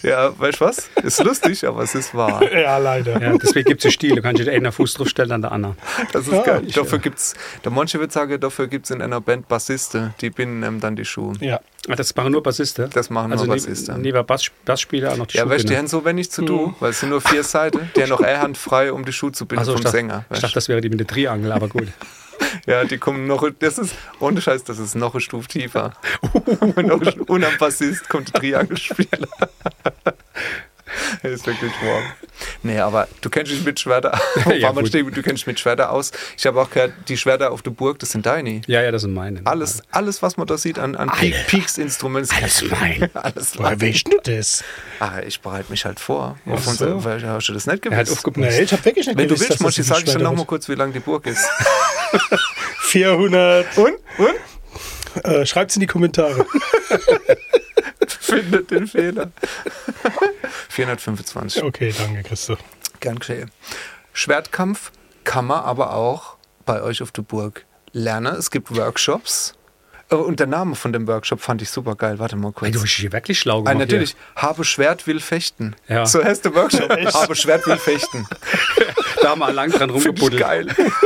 Ja, weißt du was? Ist lustig, aber es ist wahr. Ja, leider. Ja, deswegen gibt es Stil. Du kannst dir einen Fuß draufstellen, dann der andere. Das ist ja, geil. Dafür ja. gibt's, der Manche wird sagen, dafür gibt es in einer Band Bassisten, die binden ähm, dann die Schuhe. Ja. Ah, das machen nur Bassisten? Das machen also nur Bassisten. Also lieber Bass, Bassspieler noch die Ja, weißt du, die haben so wenig zu tun, mhm. weil es sind nur vier Seiten. Die haben noch eine Hand frei, um die Schuhe zu binden so, vom ich dachte, Sänger. Ich dachte, das wäre die mit der Triangel, aber gut. Ja, die kommen noch, das ist, ohne Scheiß, das ist noch eine Stufe tiefer. und am Bassist kommt der Triangelspieler. Das ist wirklich warm. Nee, aber du kennst dich mit Schwerter ja, steht, du kennst dich mit Schwerter aus. Ich habe auch gehört, die Schwerter auf der Burg, das sind deine. Ja, ja, das sind meine. Alles, alles was man da sieht an, an Peaks-Instrumenten. Alles mein. alles Woher weißt du das? Ah, ich bereite mich halt vor. Ja, so. weil, hast du das nicht gewusst? Halt nee, ich habe wirklich nicht Wenn gewusst, du willst, Monchi, sag ich dir noch mal kurz, wie lang die Burg ist. 400. Und? Und? Äh, Schreibt es in die Kommentare. Findet den Fehler. 425. Okay, danke, Christoph. Gern geschehen. Schwertkampf kann man aber auch bei euch auf der Burg lernen. Es gibt Workshops. Oh, und der Name von dem Workshop fand ich super geil. Warte mal kurz. Hey, du bist hier wirklich schlau gemacht. Ah, natürlich. Hier. Habe Schwert will fechten. Ja. So heißt der Workshop. Habe Schwert will fechten. Da wir lang dran rumgebuddelt. Finde ich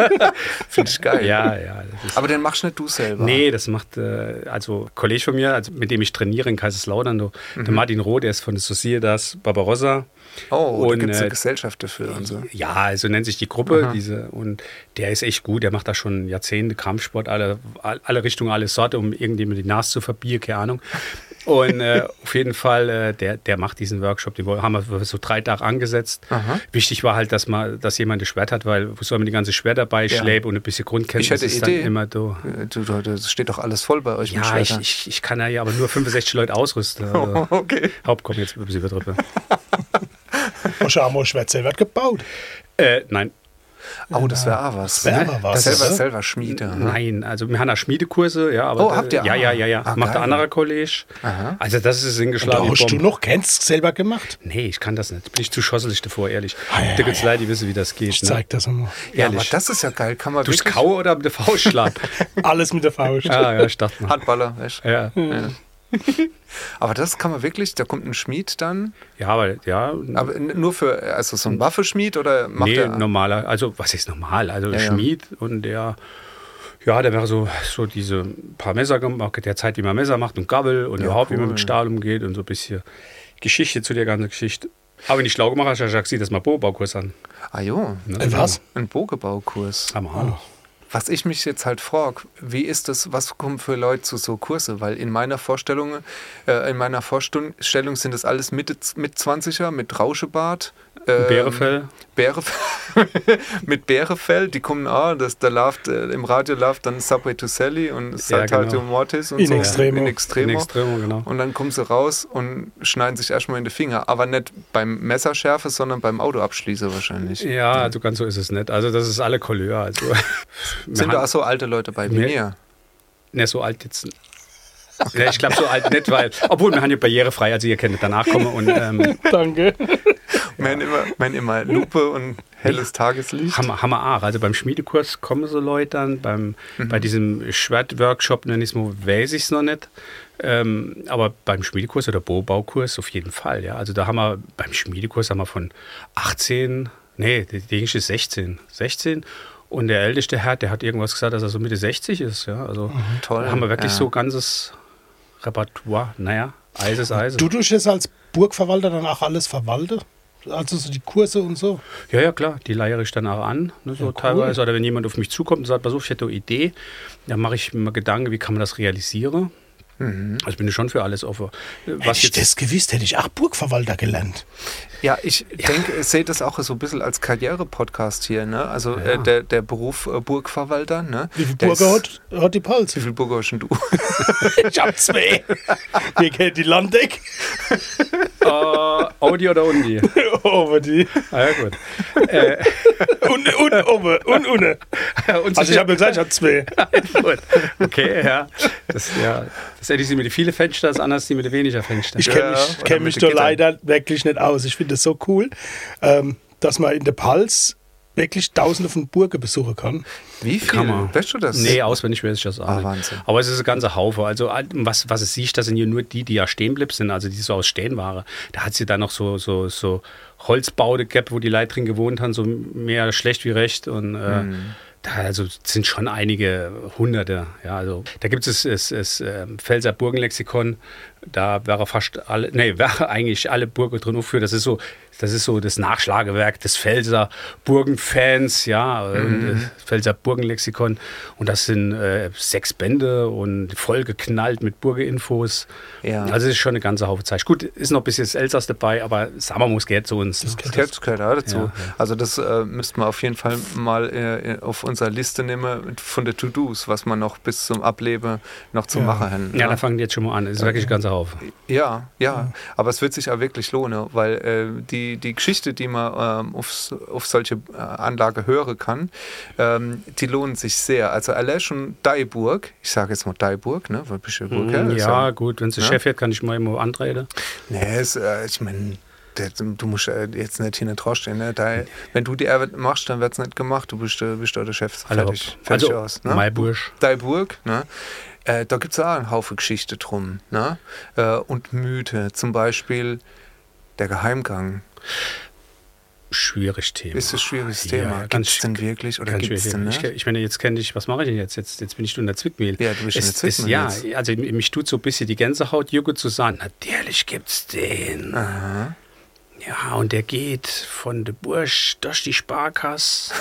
geil. Finde ich geil. Ja, ja. Aber den machst nicht du selber. Nee, das macht äh, also ein Kollege von mir, also mit dem ich trainiere in Kaiserslautern, der mhm. Martin Roh, der ist von der Societas Barbarossa. Oh, und, da gibt es eine äh, Gesellschaft dafür und so. Ja, also nennt sich die Gruppe. Diese, und der ist echt gut. Der macht da schon Jahrzehnte Kampfsport, alle, alle Richtungen, alle Sorte, um irgendwie die Nase zu verbieren, keine Ahnung. Und äh, auf jeden Fall, äh, der, der macht diesen Workshop, den haben wir so drei Tage angesetzt. Aha. Wichtig war halt, dass man, dass jemand das Schwert hat, weil wo soll man die ganze Schwert dabei ja. schlägt und ein bisschen Grundkenntnis ich ist Idee. dann immer da. Du, du, das steht doch alles voll bei euch ja. Ich, ich, ich kann ja aber nur 65 Leute ausrüsten. Also okay. Hauptkommen jetzt ein bisschen übertrieben. Hast du auch mal Schwert selber gebaut? Äh, nein. Oh, das wäre auch was. Das wäre ne? was. Selber, selber Schmiede. Ne? Nein, also wir haben da Schmiedekurse, ja, aber. Oh, habt ihr? Ja, ja, ja, ja. Ah, Macht der andere Kollege. Aha. Also das ist hingeschlagen. Hast du noch kennst selber gemacht? Nee, ich kann das nicht. Bin ich zu schosselig davor, ehrlich. Ah, ja, da gibt's ja. Leute, die wissen, wie das geht. Ich ne? zeig das immer. Ja, aber das ist ja geil. Kann man Durchs Kau oder mit der Faust schlagen? Alles mit der Faust. Ah, ja, ich dachte mal. Handballer, weißt du? Ja. ja. Aber das kann man wirklich, da kommt ein Schmied dann. Ja, aber ja. Aber nur für, also so ein Waffeschmied oder macht nee, der? normaler, also was ist normal? Also ja, Schmied ja. und der, ja, der wäre so, so diese paar Messer gemacht, der Zeit, wie man Messer macht und Gabel und ja, überhaupt, cool. wie man mit Stahl umgeht und so ein bisschen Geschichte zu der ganzen Geschichte. Aber wenn ich schlau gemacht habe, sag ich das mal Bogenbaukurs an. Ah jo. Ne? Was? Ein Bogenbaukurs. Am oh. Was ich mich jetzt halt frage, wie ist das, was kommen für Leute zu so Kurse? Weil in meiner Vorstellung, äh, in meiner Vorstellung sind das alles Mitte, mit 20er mit Rauschebart, ähm, Bärefell. Bärefell. mit Bärefell, die kommen auch, das, da läuft, äh, im Radio läuft dann Subway to Sally und Saltatio ja, genau. Mortis und in so. Extremo. In Extremo. In Extremo, genau. Und dann kommen sie raus und schneiden sich erstmal in die Finger. Aber nicht beim Messerschärfe, sondern beim Autoabschließer wahrscheinlich. Ja, also ganz so ist es nicht. Also das ist alle Couleur. Also, Sind da auch so alte Leute bei mir? Ne, so alt jetzt ja, ich glaube so alt nicht, weil, obwohl wir haben ja barrierefrei, also ihr könnt danach kommen und ähm, Danke. Wir haben immer, wir immer Lupe und Helles. Tageslicht? Hammer, Hammer auch. Also beim Schmiedekurs kommen so Leute dann, beim, mhm. bei diesem Schwertworkshop, nenne ich es mal, weiß ich es noch nicht. Ähm, aber beim Schmiedekurs oder Bohrbaukurs auf jeden Fall, ja. Also da haben wir, beim Schmiedekurs haben wir von 18, nee, der jüngste ist 16, 16 und der älteste Herr, der hat irgendwas gesagt, dass er so Mitte 60 ist, ja. Also mhm, toll. Da haben wir wirklich ja. so ganzes Repertoire, naja, Eis ist Eis. Du tust jetzt als Burgverwalter dann auch alles verwalten? Also so die Kurse und so? Ja, ja, klar. Die leiere ich dann auch an, ne, so ja, cool. teilweise. Oder wenn jemand auf mich zukommt und sagt, pass auf, ich hätte eine Idee, dann mache ich mir Gedanken, wie kann man das realisieren. Mhm. Also bin ich schon für alles offen. Was hätte ich jetzt, das gewusst, hätte ich auch Burgverwalter gelernt. Ja, ich ja. denke, ich sehe das auch so ein bisschen als Karriere-Podcast hier. Ne? Also ja. äh, der, der Beruf äh, Burgverwalter. Ne? Wie viele Burger hat, hat die Pals? Wie viele Burger hast du? ich hab zwei. Wir kennen die Landeck. uh, Audi oder Undi? Audi. Ah, ja, gut. Äh. und, und, oben, und, und. also ich habe gesagt, ich habe zwei. Okay, ja. Das, ja. Das hätte ich sie mit den vielen Fenster, das anders die mit den weniger Fenster. Ich kenne mich, ja, kenn mich da leider wirklich nicht aus. Ich finde das so cool, ähm, dass man in der Pals wirklich tausende von Burgen besuchen kann. Wie viel? Kann man. Weißt du das? Nee, auswendig weiß ich das auch ah, Wahnsinn. Aber es ist ein ganzer Haufe. Also was, was es sieht, das sind hier nur die, die ja stehen blieb sind, also die so aus Stehen waren. Da hat sie dann noch so, so, so Holzbaude gehabt, wo die Leute drin gewohnt haben, so mehr schlecht wie recht und äh, mhm da also sind schon einige Hunderte. Ja, also da gibt es das, das, das Pfälzer Burgenlexikon, da wäre fast alle, nee, wäre eigentlich alle Burgen drin aufgeführt. Das ist so, das ist so das Nachschlagewerk des Pfälzer Burgenfans, ja, mhm. Pfälzer Burgenlexikon. Und das sind äh, sechs Bände und vollgeknallt mit Burgeninfos. Ja. Also es ist schon eine ganze Haufe Zeit. Gut, ist noch ein bisschen das Elsass dabei, aber Sammer muss gehört zu uns. Das gehört, gehört auch dazu. Ja, ja. Also das äh, müsste man auf jeden Fall mal äh, auf unserer Liste nehmen von den To-Dos, was man noch bis zum Ableben noch zu machen haben. Ja, da fangen die jetzt schon mal an. Das ist wirklich ganz auf. Ja, ja, aber es wird sich auch wirklich lohnen, weil äh, die, die Geschichte, die man ähm, auf, auf solche äh, Anlage hören kann, ähm, die lohnen sich sehr. Also allein schon Daiburg, ich sage jetzt mal Daiburg, ne, weil bist du Burg, mm, ja, ja, gut, wenn es der ne? Chef wird, kann ich mal immer antreten. Nee, es, äh, ich meine, du musst äh, jetzt nicht hin und stehen. Ne? Da, wenn du die Arbeit machst, dann wird es nicht gemacht. Du bist, bist der Chef. Fertig, fertig also, aus. Ne? Maiburg. Daiburg, ne? Äh, da gibt es auch einen Haufen Geschichte drum. Ne? Äh, und Mythe, zum Beispiel der Geheimgang. Schwierig Thema. Ist ein schwieriges Thema. Ja, gibt es denn wirklich? Oder gibt's denn, ne? ich, ich meine, jetzt kenne ich, was mache ich denn jetzt? jetzt? Jetzt bin ich in der Zwickmühle. Ja, du bist es, in der Zwickmühle. Ja, also mich tut so ein bisschen die Gänsehaut jucke zu sagen, natürlich gibt es den. Aha. Ja, und der geht von der Bursch durch die Sparkasse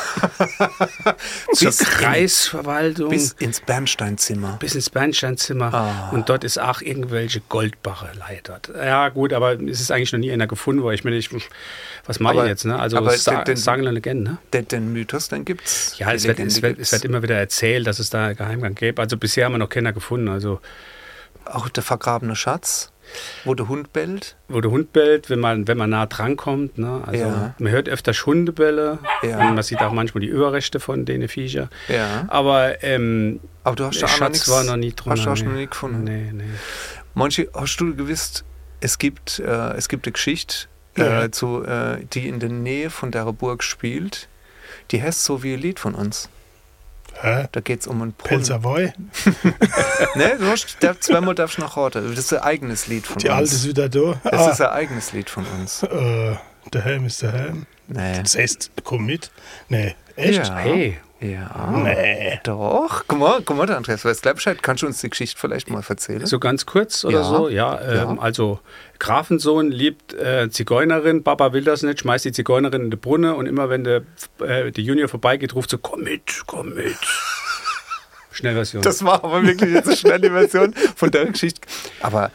zur Kreisverwaltung. bis ins Bernsteinzimmer. Bis ins Bernsteinzimmer. Ah. Und dort ist auch irgendwelche Goldbarre leitet. Ja, gut, aber es ist eigentlich noch nie einer gefunden worden. Ich meine, ich, was mache ich jetzt? Ne? Also, aber sa den, sagen eine Legende. Ne? Den, den Mythos, dann gibt es. Ja, es wird, es, wird, es wird, immer wieder erzählt, dass es da einen Geheimgang gäbe. Also, bisher haben wir noch keiner gefunden. Also, auch der vergrabene Schatz? Wo der Hund bellt? Wo der Hund bellt, wenn man, wenn man nah dran kommt. Ne? Also ja. man hört öfter Hundebälle ja. und man sieht auch manchmal die Überrechte von den Viecher. Ja. Aber, ähm, Aber du hast der Schatz nix, war noch nie drin. Hast du auch noch nie gefunden? Nee, nee. Manche, hast du gewusst, es gibt, äh, es gibt eine Geschichte, äh, zu, äh, die in der Nähe von der Burg spielt. Die heißt so wie ein Lied von uns. Hä? Da geht es um einen Brunnen. Pelzerwoi? ne, du zweimal darfst du noch raten. Das ist ein eigenes Lied von Die uns. Die alte ist wieder da. Das ah. ist ein eigenes Lied von uns. Äh, der Helm ist der Helm. Nee. Das heißt, komm mit. Nee, echt? Ja. Hey. Ja. Nee. Doch. Guck mal, guck mal, der Andreas, weißt gleich Bescheid. Kannst du uns die Geschichte vielleicht mal erzählen? So ganz kurz oder ja. so? Ja, ähm, ja, also Grafensohn liebt äh, Zigeunerin, Papa will das nicht, schmeißt die Zigeunerin in die Brunne und immer wenn der, äh, der Junior vorbeigeht, ruft so, komm mit, komm mit. Schnellversion. Das war aber wirklich jetzt eine schnelle Version von der Geschichte. Aber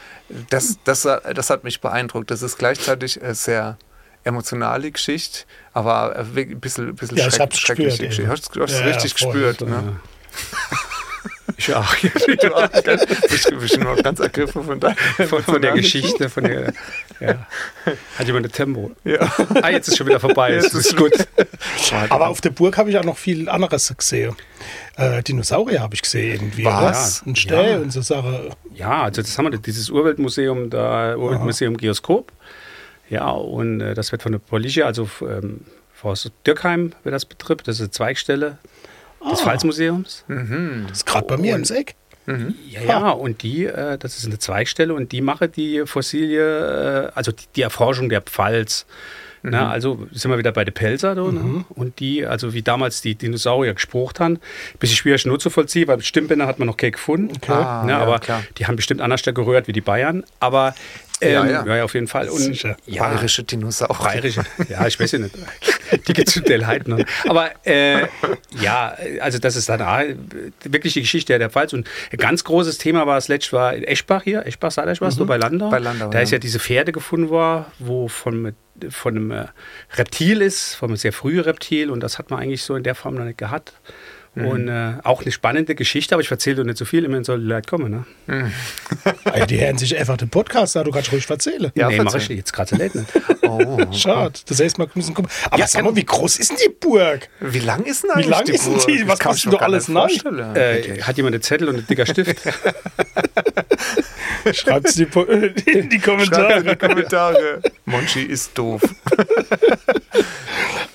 das, das, das hat mich beeindruckt. Das ist gleichzeitig eine sehr emotionale Geschichte, aber ein bisschen, ein bisschen ja, schreck, schreckliche gespürt, Geschichte. Hast du ja, richtig ja, gespürt. Ne? Ich auch. du auch. Ich bin noch ganz ergriffen von, der, von, von der Geschichte. Von der, ja. Hat jemand ein Tempo? Ja. Ah, jetzt ist schon wieder vorbei. Jetzt ist gut. Aber auf der Burg habe ich auch noch viel anderes gesehen. Äh, Dinosaurier habe ich gesehen irgendwie. Was? Ja, ein Stell ja. und so Sachen. Ja, also das haben wir, dieses Urweltmuseum, da Urweltmuseum Geoskop. Ja, und äh, das wird von der Police, also ähm, Forst Dürkheim wird das betrifft. Das ist eine Zweigstelle des ah. Pfalzmuseums. Mhm. Das ist gerade bei mir ins Eck. Mhm. Ja, ja, und die, äh, das ist eine Zweigstelle und die mache die Fossilie, äh, also die, die, Erforschung der Pfalz. Mhm. Na, also sind wir wieder bei den Pelzer da, ne? mhm. ne? und die, also wie damals die Dinosaurier gesprochen haben, bisschen schwierig nur zu vollziehen, weil Stimmbänder hat man noch keinen gefunden, okay. ah, ne? ja, aber klar. die haben bestimmt anders gerührt wie die Bayern, aber ähm, ja, ja. ja, auf jeden Fall. Und, Sicher. Ja, bayerische Dinosaurier. Bayerische, ja, ich weiß ja nicht. Die gibt es zu Delheit noch. Aber äh, ja, also das ist dann auch wirklich die Geschichte der Pfalz. Und ein ganz großes Thema war das letzte war in Eschbach hier. Eschbach, sag ich was, mhm. du bei Landau. Bei Landau. Da ist ja diese Pferde gefunden worden, wo von, von einem äh, Reptil ist, von einem sehr frühen Reptil. Und das hat man eigentlich so in der Form noch nicht gehabt. Mhm. Und äh, auch eine spannende Geschichte, aber ich erzähle doch nicht so viel, immerhin soll die Leute kommen. Ne? Mhm. die hören sich einfach den Podcast an, du kannst ruhig erzählen. Ja, nee, mache ich jetzt gerade so late nicht. Oh, Schade, das heißt, wir müssen kommen. Aber ja, sag mal, wie groß ist denn die Burg? Wie lang ist denn eigentlich Wie lang die ist Burg? die? Was kannst du doch alles nach? Äh, hat jemand einen Zettel und einen dicker Stift? Schreibt es in die Kommentare. in die Kommentare. Monchi ist doof.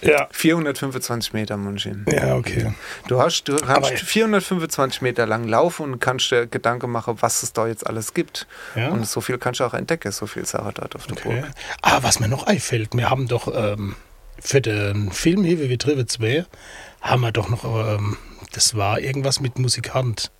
ja. 425 Meter, Monchi. Ja, okay. Du hast, du kannst 425 Meter lang laufen und kannst dir Gedanken machen, was es da jetzt alles gibt. Ja. Und so viel kannst du auch entdecken, so viel Sache dort auf der okay. Burg. Ah, was mir noch einfällt, wir haben doch ähm, für den Film hier, wie wir Trive 2, haben wir doch noch, ähm, das war irgendwas mit Musikant.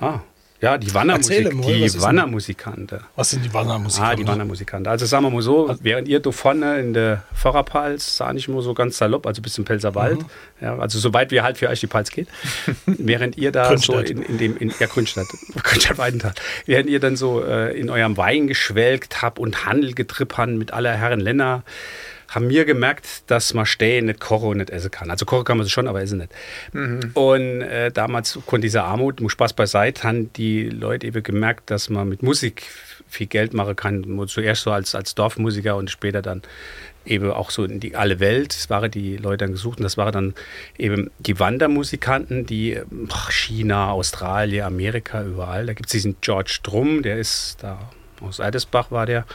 Ah. Ja, die Wannermusik, die Wannermusikante. Was sind die Wannermusikante? Ah, die Wannermusikante. Also sagen wir mal so, also, während ihr da vorne in der Vorderpals, sah nicht nur so ganz salopp, also bis zum Pelzerwald, mhm. ja, also so weit wie halt für euch die Pals geht, während ihr da so in, in, dem, in ja, Grünstadt, Grünstadt Weidenthal, während ihr dann so äh, in eurem Wein geschwelgt habt und Handel getrippert mit aller Herren Länder, haben mir gemerkt, dass man stehen nicht kochen und nicht essen kann. Also kochen kann man schon, aber essen nicht. Mhm. Und äh, damals konnte diese Armut, muss Spaß beiseite, haben die Leute eben gemerkt, dass man mit Musik viel Geld machen kann. Zuerst so als, als Dorfmusiker und später dann eben auch so in die alle Welt. Das waren die Leute dann gesucht und das waren dann eben die Wandermusikanten, die ach, China, Australien, Amerika, überall. Da gibt es diesen George Drum, der ist da aus Eidesbach war der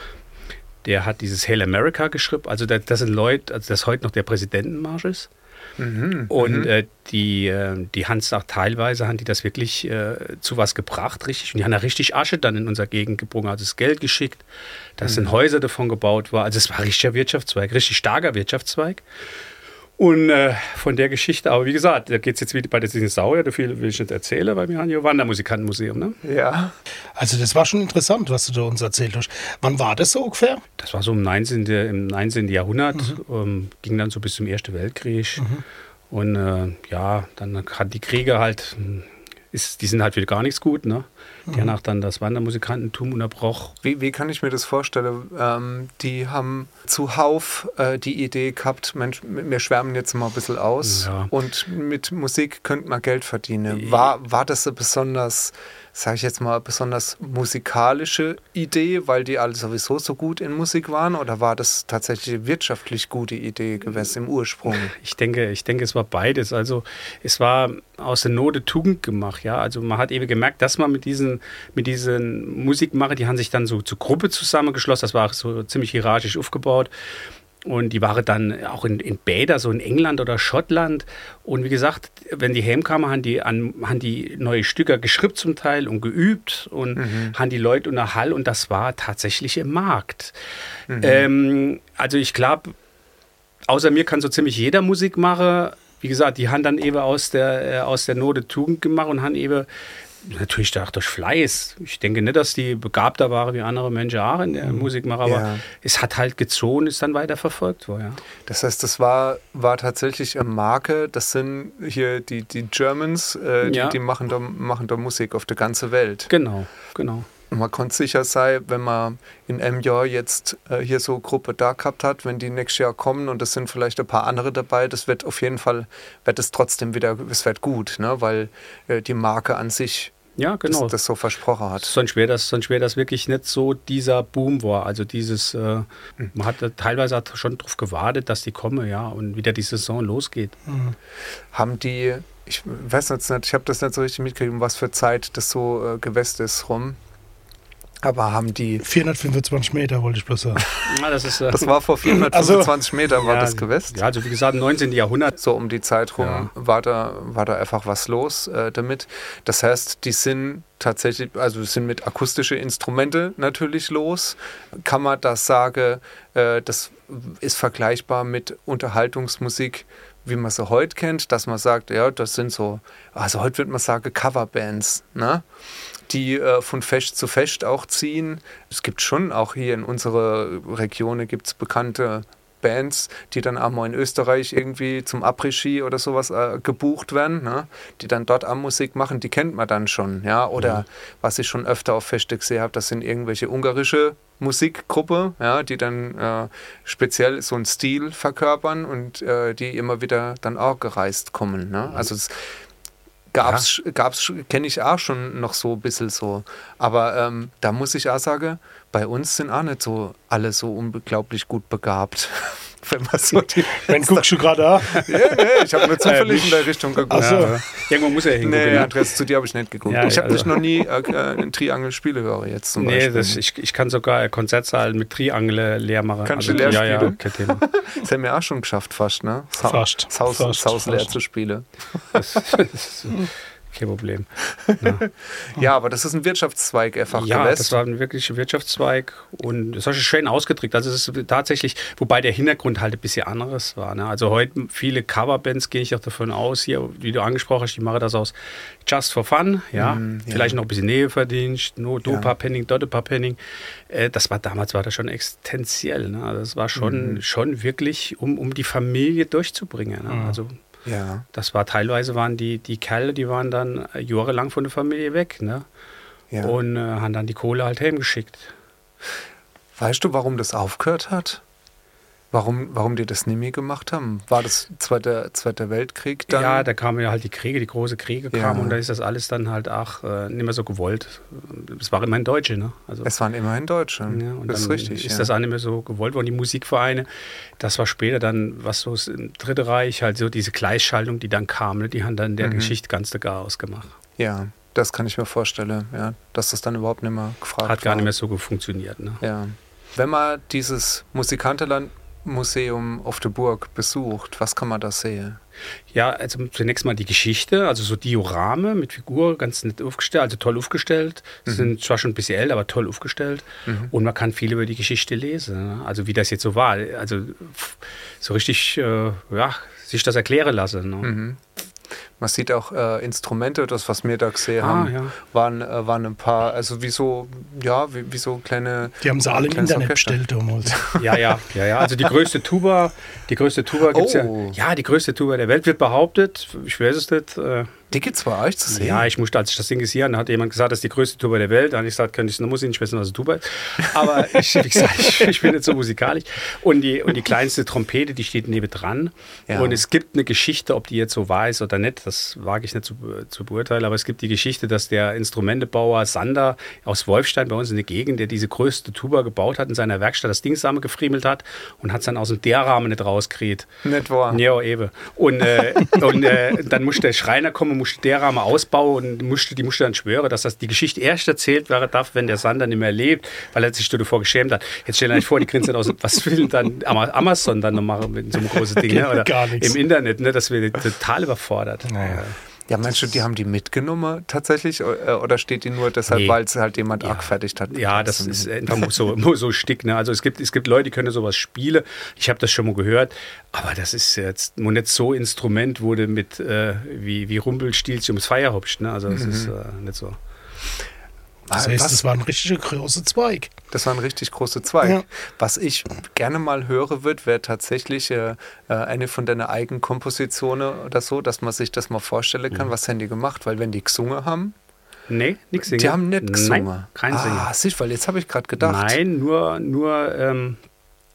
der hat dieses Hail America geschrieben. Also das, das sind Leute, also das heute noch der Präsidentenmarsch ist. Mhm, und mhm. äh, die, äh, die Hans sagt, teilweise haben die das wirklich äh, zu was gebracht, richtig. Und die haben da richtig Asche dann in unserer Gegend gebrungen, also das Geld geschickt, dass mhm. sind Häuser davon gebaut worden. Also es war richtiger Wirtschaftszweig, richtig starker Wirtschaftszweig. Und äh, von der Geschichte, aber wie gesagt, da geht es jetzt wieder bei der Dinosaurier, da viel will ich nicht erzählen, weil wir haben hier Wandermusikantenmuseum, ne? Ja. Also das war schon interessant, was du da uns erzählt hast. Wann war das so ungefähr? Das war so im 19. Im 19. Jahrhundert, mhm. ähm, ging dann so bis zum Ersten Weltkrieg. Mhm. Und äh, ja, dann hat die Kriege halt, ist, die sind halt wieder gar nichts gut, ne? Der mhm. dann das Wandermusikantentum unterbroch. Wie, wie kann ich mir das vorstellen? Ähm, die haben zuhauf äh, die Idee gehabt, Mensch, wir schwärmen jetzt mal ein bisschen aus ja. und mit Musik könnte man Geld verdienen. War, war das so besonders sage ich jetzt mal, besonders musikalische Idee, weil die alle sowieso so gut in Musik waren? Oder war das tatsächlich eine wirtschaftlich gute Idee gewesen im Ursprung? Ich denke, ich denke, es war beides. Also es war aus der Not Tugend gemacht, ja. Also man hat eben gemerkt, dass man mit diesen, mit diesen Musikmacher, die haben sich dann so zur Gruppe zusammengeschlossen, das war so ziemlich hierarchisch aufgebaut. Und die waren dann auch in, in Bäder, so in England oder Schottland. Und wie gesagt, wenn die heimkamen, haben die, an, haben die neue Stücke geschrieben zum Teil und geübt und mhm. haben die Leute unter Hall und das war tatsächlich im Markt. Mhm. Ähm, also ich glaube, außer mir kann so ziemlich jeder Musik machen. Wie gesagt, die haben dann eben aus der, äh, aus der Not Tugend gemacht und haben eben natürlich auch durch Fleiß. Ich denke nicht, dass die begabter waren wie andere Menschen auch in der mhm. Musik machen, aber ja. es hat halt gezogen, ist dann weiter verfolgt worden. Ja. Das heißt, das war, war tatsächlich eine Marke, das sind hier die, die Germans, äh, die, ja. die machen, da, machen da Musik auf der ganzen Welt. Genau, genau. Man konnte sicher sein, wenn man in einem Jahr jetzt äh, hier so eine Gruppe da gehabt hat, wenn die nächstes Jahr kommen und es sind vielleicht ein paar andere dabei, das wird auf jeden Fall, wird es trotzdem wieder, es wird gut, ne? weil äh, die Marke an sich ja, genau. das, das so versprochen hat. Sonst wäre das, sonst wär das wirklich nicht so dieser Boom war. Also dieses, äh, man hat teilweise hat schon darauf gewartet, dass die kommen, ja, und wieder die Saison losgeht. Mhm. Haben die, ich weiß jetzt nicht, ich habe das nicht so richtig mitgekriegt, was für Zeit das so äh, gewest ist rum. Aber haben die. 425 Meter wollte ich bloß sagen. Ja, das, ist, äh das war vor 425 also, Metern, war ja, das Gewässt. Ja, also wie gesagt, im 19. Jahrhundert. So um die Zeit rum ja. war, da, war da einfach was los äh, damit. Das heißt, die sind tatsächlich, also sind mit akustischen Instrumente natürlich los. Kann man das sagen, äh, das ist vergleichbar mit Unterhaltungsmusik, wie man sie heute kennt, dass man sagt, ja, das sind so, also heute würde man sagen Coverbands, ne? Die äh, von Fest zu Fest auch ziehen. Es gibt schon auch hier in unserer Region gibt es bekannte Bands, die dann auch mal in Österreich irgendwie zum Après-Ski oder sowas äh, gebucht werden, ne? die dann dort am Musik machen, die kennt man dann schon, ja. Oder mhm. was ich schon öfter auf Feste gesehen habe, das sind irgendwelche ungarische Musikgruppe, ja, die dann äh, speziell so einen Stil verkörpern und äh, die immer wieder dann auch gereist kommen. Ne? Mhm. Also es, gab's, ja. gab's, kenne ich auch schon noch so ein bisschen so. Aber ähm, da muss ich auch sagen, bei uns sind auch nicht so alle so unglaublich gut begabt. Wenn man so die Wenn guckst du gerade an? ja, nee, ich habe nur zufällig in der Richtung geguckt. So. Ja. Irgendwo muss er hingucken. Nee, Andreas, zu dir habe ich nicht geguckt. Ja, ich habe also. noch nie äh, einen Triangel-Spiele jetzt zum nee, Das, ich, ich kann sogar Konzertsaal mit Triangel leer machen. Kannst also, du leer ja, ja, kein Thema. Das haben wir auch schon geschafft, fast, ne? Sa fast. Das Haus, fast, das Haus leer zu spielen. Kein Problem. Ja. aber das ist ein Wirtschaftszweig einfach Ja, gewesen. das war ein wirklich Wirtschaftszweig und das hast du schön ausgedrückt. Also es ist tatsächlich, wobei der Hintergrund halt ein bisschen anderes war. Ne? Also heute viele Coverbands gehe ich auch davon aus, hier, wie du angesprochen hast, die machen das aus just for fun, ja, mm, ja. vielleicht noch ein bisschen Näheverdienst, no, do ja. paar Penning, dort ein paar Penning. Äh, das war damals war das schon existenziell. Ne? Also das war schon, mm. schon wirklich, um, um die Familie durchzubringen. Ne? Mm. Also ja. Das war teilweise waren die, die Kerle, die waren dann jahrelang von der Familie weg, ne? Ja. Und äh, haben dann die Kohle halt heimgeschickt. Weißt du, warum das aufgehört hat? Warum, warum die das nie mehr gemacht haben? War das Zweiter, Zweiter Weltkrieg dann? Ja, da kamen ja halt die Kriege, die große Kriege kamen ja. und da ist das alles dann halt auch äh, nicht mehr so gewollt. Es waren immerhin Deutsche, ne? Also, es waren immerhin Deutsche. Ja, und das ist richtig. Ist ja. das auch nicht mehr so gewollt worden, die Musikvereine. Das war später dann, was so im Dritten Reich, halt so diese Gleichschaltung, die dann kam, ne? die haben dann der mhm. Geschichte ganz der Gar ausgemacht. Ja, das kann ich mir vorstellen, ja, dass das dann überhaupt nicht mehr gefragt Hat war. Hat gar nicht mehr so funktioniert. Ne? Ja. Wenn man dieses Musikantenland Museum auf der Burg besucht, was kann man da sehen? Ja, also zunächst mal die Geschichte, also so Diorame mit Figur, ganz nett aufgestellt, also toll aufgestellt. Mhm. Sind zwar schon ein bisschen älter, aber toll aufgestellt. Mhm. Und man kann viel über die Geschichte lesen. Ne? Also wie das jetzt so war. Also so richtig, äh, ja, sich das erklären lassen. Ne? Mhm. Man sieht auch äh, Instrumente, das, was wir da gesehen ah, haben, ja. waren, äh, waren ein paar, also wie so, ja, wie, wie so kleine. Die haben sie alle im Internet Orchester. bestellt damals. Ja, ja, ja, ja. Also die größte Tuba, die größte Tuba gibt es oh. ja. Ja, die größte Tuba der Welt wird behauptet, ich weiß es nicht. Äh, es bei euch zu sehen? Ja, ich musste, als ich das Ding gesehen habe, hat jemand gesagt, das ist die größte Tuba der Welt. Dann habe ich gesagt, könnte ich, muss ich nicht wissen, was eine Tuba ist. Aber ich, wie gesagt, ich, ich, bin nicht so musikalisch. Und die, und die kleinste Trompete, die steht neben dran. Ja. Und es gibt eine Geschichte, ob die jetzt so wahr ist oder nicht, das wage ich nicht zu, zu beurteilen. Aber es gibt die Geschichte, dass der Instrumentebauer Sander aus Wolfstein bei uns in der Gegend, der diese größte Tuba gebaut hat, in seiner Werkstatt das Ding zusammengefriemelt hat und hat es dann aus dem Der-Rahmen nicht rauskriegt. Nicht wahr? Ja, eben. Und, äh, und äh, dann musste der Schreiner kommen und musste der Rahmen ausbauen und musste, die musste dann schwören, dass das die Geschichte erst erzählt werden darf, wenn der Sander nicht mehr lebt, weil er sich davor geschämt hat. Jetzt stell dir vor, die grinsen aus, was will dann Amazon dann noch machen mit so einem großen Ding? Ne? Oder Gar nichts. Im Internet, ne? das wird total überfordert. Naja. Ja, meinst du, die haben die mitgenommen tatsächlich? Äh, oder steht die nur deshalb, nee. weil es halt jemand ja. abgefertigt hat? Ja, das ist einfach so, so Stick. Ne? Also es gibt, es gibt Leute, die können sowas spielen. Ich habe das schon mal gehört. Aber das ist jetzt nur nicht so Instrument, wurde mit äh, wie, wie Rumpelstilzchen ums Feier hopscht. Ne? Also das mhm. ist äh, nicht so. Das heißt, Was? das war ein richtig großer Zweig. Das war ein richtig großer Zweig. Ja. Was ich gerne mal höre wird, wäre tatsächlich äh, äh, eine von deinen Eigenkompositionen oder so, dass man sich das mal vorstellen kann. Mhm. Was haben die gemacht? Weil wenn die gesungen haben, Nee, nichts singen. Die haben nicht gesungen. Nein, kein ah, Singen. Siehst, weil jetzt habe ich gerade gedacht. Nein, nur, nur ähm,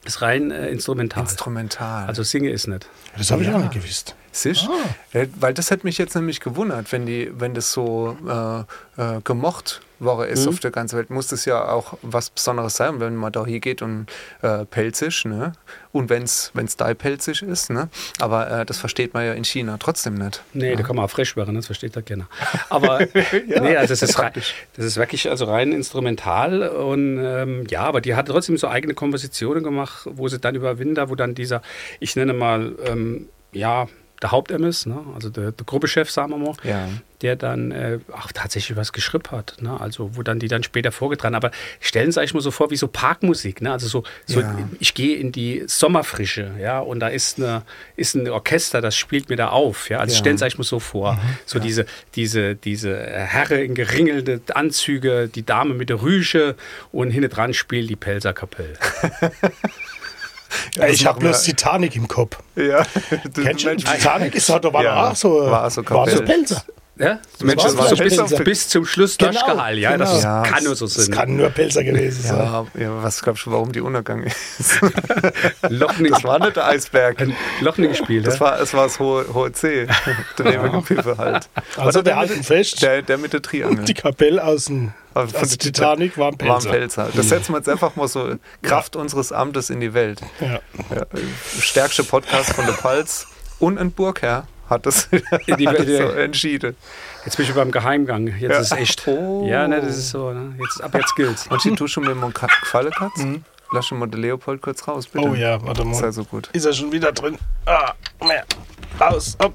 ist rein äh, instrumental. Instrumental. Also Singe ist nicht. Das habe ich ja. auch nicht gewusst. Sicher? Ah. Weil das hätte mich jetzt nämlich gewundert, wenn die, wenn das so äh, äh, gemocht Woche ist mhm. auf der ganzen Welt, muss das ja auch was Besonderes sein, wenn man da hier geht und äh, pelzig, ne? Und wenn es da pelzig ist, ne? Aber äh, das versteht man ja in China trotzdem nicht. Nee, ja. da kann man auch frisch werden, das versteht da keiner. Aber ja, nee, also das, ist rein, das ist wirklich also rein instrumental und ähm, ja, aber die hat trotzdem so eigene Kompositionen gemacht, wo sie dann über Winter, wo dann dieser, ich nenne mal, ähm, ja, der Haupt-MS, ne? also der, der Gruppechef, sagen wir mal, ja. der dann äh, auch tatsächlich was geschrieben hat. Ne? Also wo dann die dann später vorgetragen Aber stellen Sie sich mal so vor wie so Parkmusik. Ne? Also so, so ja. ich gehe in die Sommerfrische, ja, und da ist, eine, ist ein Orchester, das spielt mir da auf. Ja? Also ja. stellen Sie sich mal so vor. Mhm. So diese, diese, diese Herre in geringelnde Anzüge, die Dame mit der Rüsche und hinten dran spielt die Pelzerkapelle. Ja, ich habe bloß Titanic im Kopf. Ja. Kennst du Titanic? Ist doch, war ja. auch so, war so, war so Pelzer. Ja, Mensch, das war so bis, auf, bis zum Schluss genau, durchgehalten. Ja, genau. das ja, kann nur so sein. Das kann nur Pelzer gewesen sein. Ja, ja was glaubst du, warum die Untergang ist? Lochning. Das war nicht der Eisberg. Ein Lochning gespielt. Das war, es war das hohe, hohe C. der ja. Piffe halt. Also der, der alten Fest. Der, der mit der Triangel. Die Kapelle außen. Also von Titanic war ein Pelzer. War ein Pelzer. Das setzen wir jetzt einfach mal so Kraft unseres Amtes in die Welt. Ja. Stärkste Podcast von der Palz und ein Burgherr hat das, hat die, das so entschieden. Jetzt bin ich beim Geheimgang. Jetzt ja. ist echt. Oh. Ja, ne, das ist so. Ne? Jetzt, ab jetzt gilt's. Und die du schon mit dem gefallen Katz? Mhm. Lass schon mal den Leopold kurz raus, bitte. Oh ja, warte mal. Sei so gut. Ist er schon wieder drin? Ah, mehr. Raus, ab.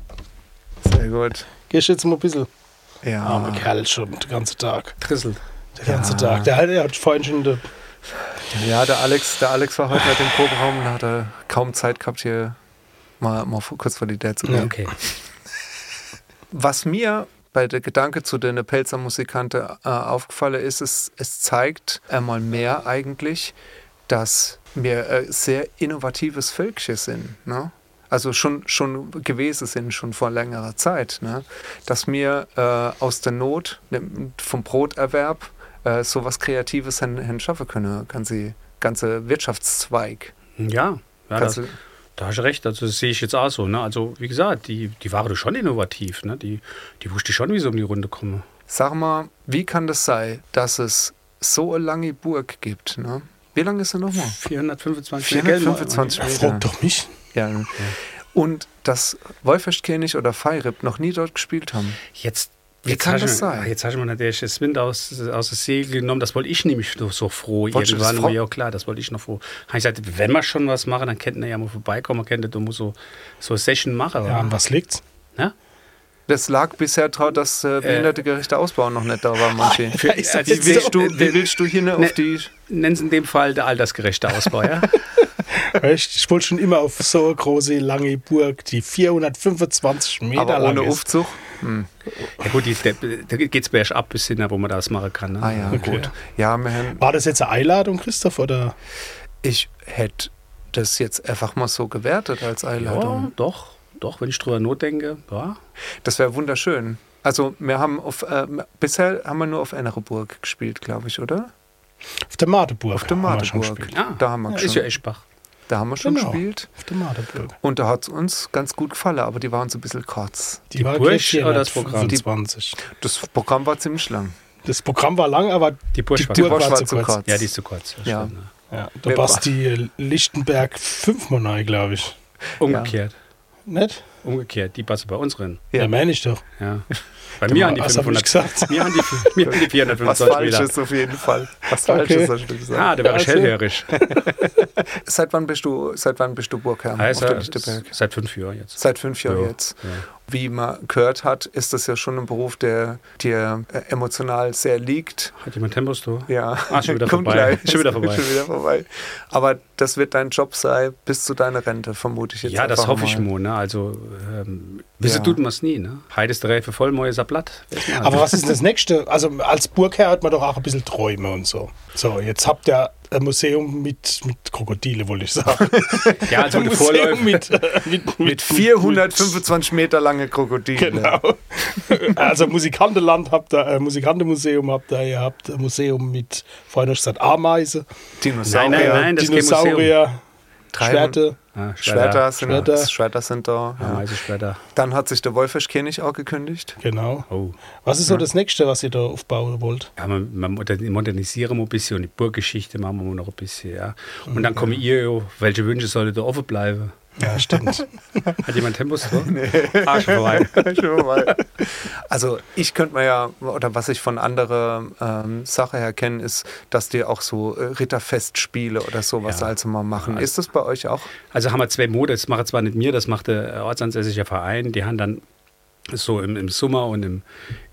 Sehr gut. Gehst jetzt mal ein bisschen. Ja. Armer Kerl schon den ganzen Tag. Trisselt. Den ganzen ja. Tag. Der, der hat vorhin schon. Ja, der Alex, der Alex war heute mit dem Proberaum und hat er kaum Zeit gehabt, hier mal, mal kurz vor die Dad zu gehen. Okay. Was mir bei der Gedanke zu den Pelzer Musikanten äh, aufgefallen ist, es, es zeigt einmal mehr eigentlich, dass wir äh, sehr innovatives Völkchen sind. Ne? Also schon, schon gewesen sind, schon vor längerer Zeit. Ne? Dass wir äh, aus der Not, ne, vom Broterwerb, äh, so was Kreatives hin, schaffen können. Sie ganze Wirtschaftszweig. Ja, ja das, da hast du recht, also das sehe ich jetzt auch so. Ne? Also wie gesagt, die, die waren schon innovativ. Ne? Die, die wusste schon, wie sie um die Runde kommen. Sag mal, wie kann das sein, dass es so eine lange Burg gibt? Ne? Wie lange ist sie nochmal? 425 425 Meter. Fragt doch mich. Ja. ja. Und dass Wolferskönig oder Feirip noch nie dort gespielt haben. Jetzt wie jetzt kann das sein? Jetzt hast du mir natürlich das Wind aus, aus dem Segel genommen. Das wollte ich nämlich noch so froh. Wolltest Irgendwann war ja klar, das wollte ich noch froh. Habe ich gesagt, wenn wir schon was machen, dann könnten wir ja mal vorbeikommen. Man könnte du so, so eine Session machen. Ja, an was liegt's? Ja? Das lag bisher daran, dass äh, behindertegerechte Ausbau noch nicht da war, manche. Für, also, wie, willst du, wie willst du hier ne, auf die... Nennen Sie in dem Fall der altersgerechte Ausbau, ja? ich wollte schon immer auf so eine große, lange Burg, die 425 Meter Aber lang ohne ist. Aufzug? Hm. Ja gut, da geht es bergab ab bis hin, wo man das machen kann. Ne? Ah ja, okay. gut. Ja, War das jetzt eine Einladung, Christoph, oder? Ich hätte das jetzt einfach mal so gewertet als Einladung. Ja, doch, doch, wenn ich drüber nachdenke, ja. Das wäre wunderschön. Also wir haben auf, äh, bisher haben wir nur auf Ennereburg gespielt, glaube ich, oder? Auf der Madeburg. Auf der Madeburg. Ah, da haben wir ja, schon. Ist ja Eschbach. Da haben wir schon genau, gespielt. Auf der Madeburg. Und da hat es uns ganz gut gefallen, aber die waren so ein bisschen kurz. Die, die war Bursch oder das Programm? 25. Das Programm war ziemlich lang. Das Programm war lang, aber die Bursch, die war, war, war, zu kurz. kurz. Ja, die ist zu kurz. Ja. ja. Da passt die Lichtenberg fünfmal glaube ich. Umgekehrt. Ja. Nicht? Umgekehrt, die passen bei uns rein. Ja, ja meine ich doch. Ja. Bei mir an die 500. Gesagt? Mir an die, mir an die 425 Was falsch ist auf jeden Fall. Was falsch ist, hast du gesagt. Ah, der war hellhörig. seit wann bist du, seit wann bist du Burgherr also, auf Seit fünf Jahren jetzt. Seit fünf Jahren ja. jetzt. Ja wie man gehört hat, ist das ja schon ein Beruf, der dir äh, emotional sehr liegt. Hat jemand Tempos du? Ja. Ah, schon wieder vorbei. Gleich. Schon wieder vorbei. schon wieder vorbei. Aber das wird dein Job sein bis zu deiner Rente, vermute ich jetzt. Ja, das hoffe mal. ich mal. Ne? Also, ähm, wissen ja. tut man es nie. Ne? Heute ist der Reife voll, morgen platt. Aber was ist das Nächste? Also, als Burgherr hat man doch auch ein bisschen Träume und so. So, jetzt habt ihr ein Museum mit, mit Krokodile, wollte ich sagen. ja, also ein Museum mit, äh, mit, mit, 425 Meter lange Krokodile. Genau. Also Musikantenland habt ihr, äh, Musikantenmuseum habt ihr, ihr habt ein Museum mit, vorhin hast du gesagt, Ameise. Dinosaurier. Nein, nein, nein, das Dinosaurier, Schwerte. Ja, Schwerter, sind, Schwerter. Schwerter sind da. Ja. Also Schwerter. Dann hat sich der Wolfischkönig auch gekündigt. Genau. Oh. Was ist so das nächste, was ihr da aufbauen wollt? Ja, man, man modernisieren wir ein bisschen und die Burggeschichte machen wir noch ein bisschen. Ja. Und dann kommen ihr, welche Wünsche sollen da offen bleiben? Ja, stimmt. Hat jemand Tempos vor? Nee. Ah, schon vorbei. schon vorbei. Also ich könnte mir ja, oder was ich von anderer ähm, Sache her kenne, ist, dass die auch so äh, Ritterfestspiele oder sowas ja. also mal machen. Ja, also, ist das bei euch auch? Also haben wir zwei Mode, das mache zwar nicht mir, das macht der ortsansässige Verein, die haben dann so im, im Sommer und im,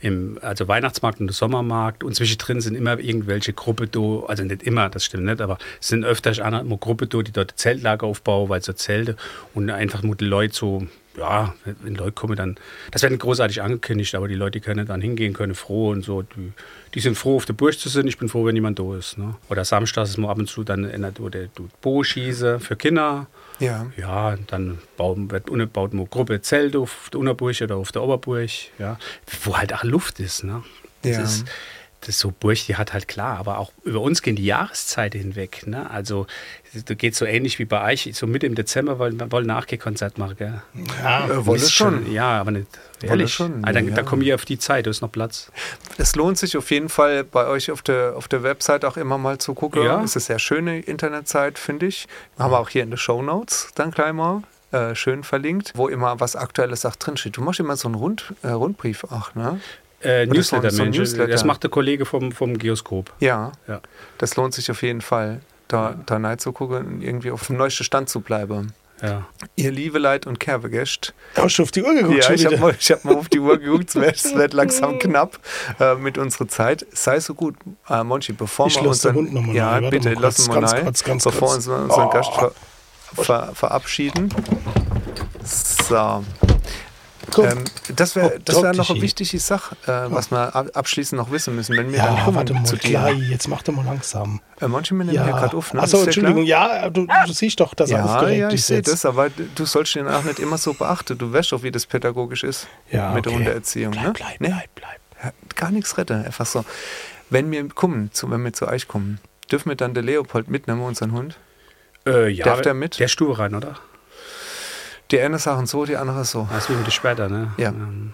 im also Weihnachtsmarkt und Sommermarkt und zwischendrin sind immer irgendwelche Gruppe do, also nicht immer, das stimmt nicht, aber es sind öfter eine Gruppe do, die dort Zeltlager aufbauen, weil so Zelte und einfach nur die Leute so, ja, wenn Leute kommen, dann, das wird großartig angekündigt, aber die Leute, die können dann hingehen, können froh und so, die, die sind froh, auf der Burg zu sein, ich bin froh, wenn jemand da ist. Ne? Oder Samstag ist man ab und zu dann in der, der Bogenschieße für Kinder ja. Ja, dann bauen, wird, baut man Gruppe Zelt auf der Unterburg oder auf der Oberburg, ja, wo halt auch Luft ist. Ne? Das ja. ist das so Burg, die hat halt klar, aber auch über uns gehen die Jahreszeiten hinweg. Ne? Also da geht so ähnlich wie bei euch, so Mitte im Dezember wollen wir wollen Nachgehkonzert machen, gell? Ja, äh, wollen schon. Ja, aber nicht ehrlich. Schon, ah, dann, ja. dann kommen wir auf die Zeit, da ist noch Platz. Es lohnt sich auf jeden Fall bei euch auf der, auf der Website auch immer mal zu gucken. Ja. Es ist eine sehr schöne Internetseite, finde ich. Haben wir auch hier in den Show Notes dann gleich mal. Äh, schön verlinkt, wo immer was Aktuelles auch drinsteht. Du machst immer so einen Rund, äh, Rundbrief auch, ne? Äh, Newsletter, so, so Newsletter. Das macht der Kollege vom, vom Geoskop. Ja, ja, das lohnt sich auf jeden Fall, da, ja. da zu gucken und irgendwie auf dem neuesten Stand zu bleiben. Ja. Ihr liebe Leid und Kervegäst. Hast du auf die Uhr geguckt? Ja, ich habe mal, hab mal auf die Uhr geguckt. Es wird langsam knapp äh, mit unserer Zeit. Sei so gut, äh, Monchi, bevor ich wir unseren. Hund noch mal ja, rein. bitte, lassen wir rein. Kurz, ganz bevor wir unseren, unseren oh. Gast ver, ver, verabschieden. So. Ähm, das wäre das wär noch eine wichtige Sache, äh, was wir abschließend noch wissen müssen, wenn wir ja, dann kommen warte mal, zu dir. jetzt mach doch mal langsam. Äh, manche nehmen ja. gerade auf. Ne? Achso, Entschuldigung, ja, du, du, siehst doch, dass er aufgeregt ja, ich sehe das, aber du sollst ihn auch nicht immer so beachten. Du weißt doch, wie das pädagogisch ist ja, mit okay. der Hundeerziehung. Bleib, ne? bleib, nee? bleib, bleib. Ja, gar nichts retten, einfach so. Wenn wir kommen, zu, wenn wir zu euch kommen, dürfen wir dann den Leopold mitnehmen, unseren Hund? Äh, ja, Darf der mit? Der Stuhl rein, oder? Die eine Sachen so, die andere so. Das ist wie später, ne? Ja. Ähm,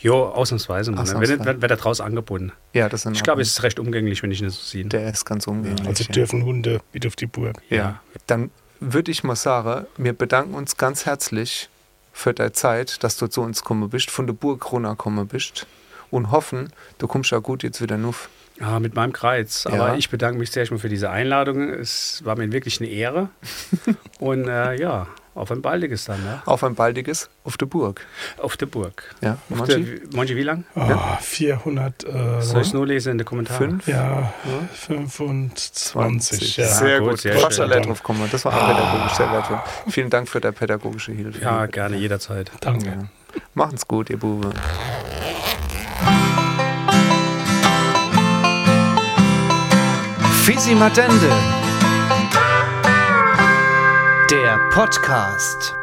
jo, ausnahmsweise mal. Ne? Wenn, wenn, wenn er draus angeboten. Ja, das ist Ich glaube, es ist recht umgänglich, wenn ich ihn so sehe. Der ist ganz umgänglich. Also dürfen Hunde mit auf die Burg. Ja. ja. Dann würde ich mal sagen, wir bedanken uns ganz herzlich für deine Zeit, dass du zu uns gekommen bist, von der Burg Rona gekommen bist und hoffen, du kommst ja gut jetzt wieder nuff. Ja, mit meinem Kreuz. Aber ja. ich bedanke mich sehr schon für diese Einladung. Es war mir wirklich eine Ehre. und äh, ja, auf ein baldiges dann, ja? Auf ein baldiges, auf der Burg. Auf der Burg. Ja, Monchi? Monchi, wie lang? Oh, ja? 400. Äh, Soll ich es nur lesen in den Kommentaren? Fünf? Ja, ja. 25. Ja. Sehr gut, sehr Fast schön. drauf kommen. Das war auch ah. pädagogisch sehr wertvoll. Vielen Dank für deine pädagogische Hilfe. Ja, gerne, jederzeit. Danke. Ja. Machen's gut, ihr Bube. Fisi Matende Podcast.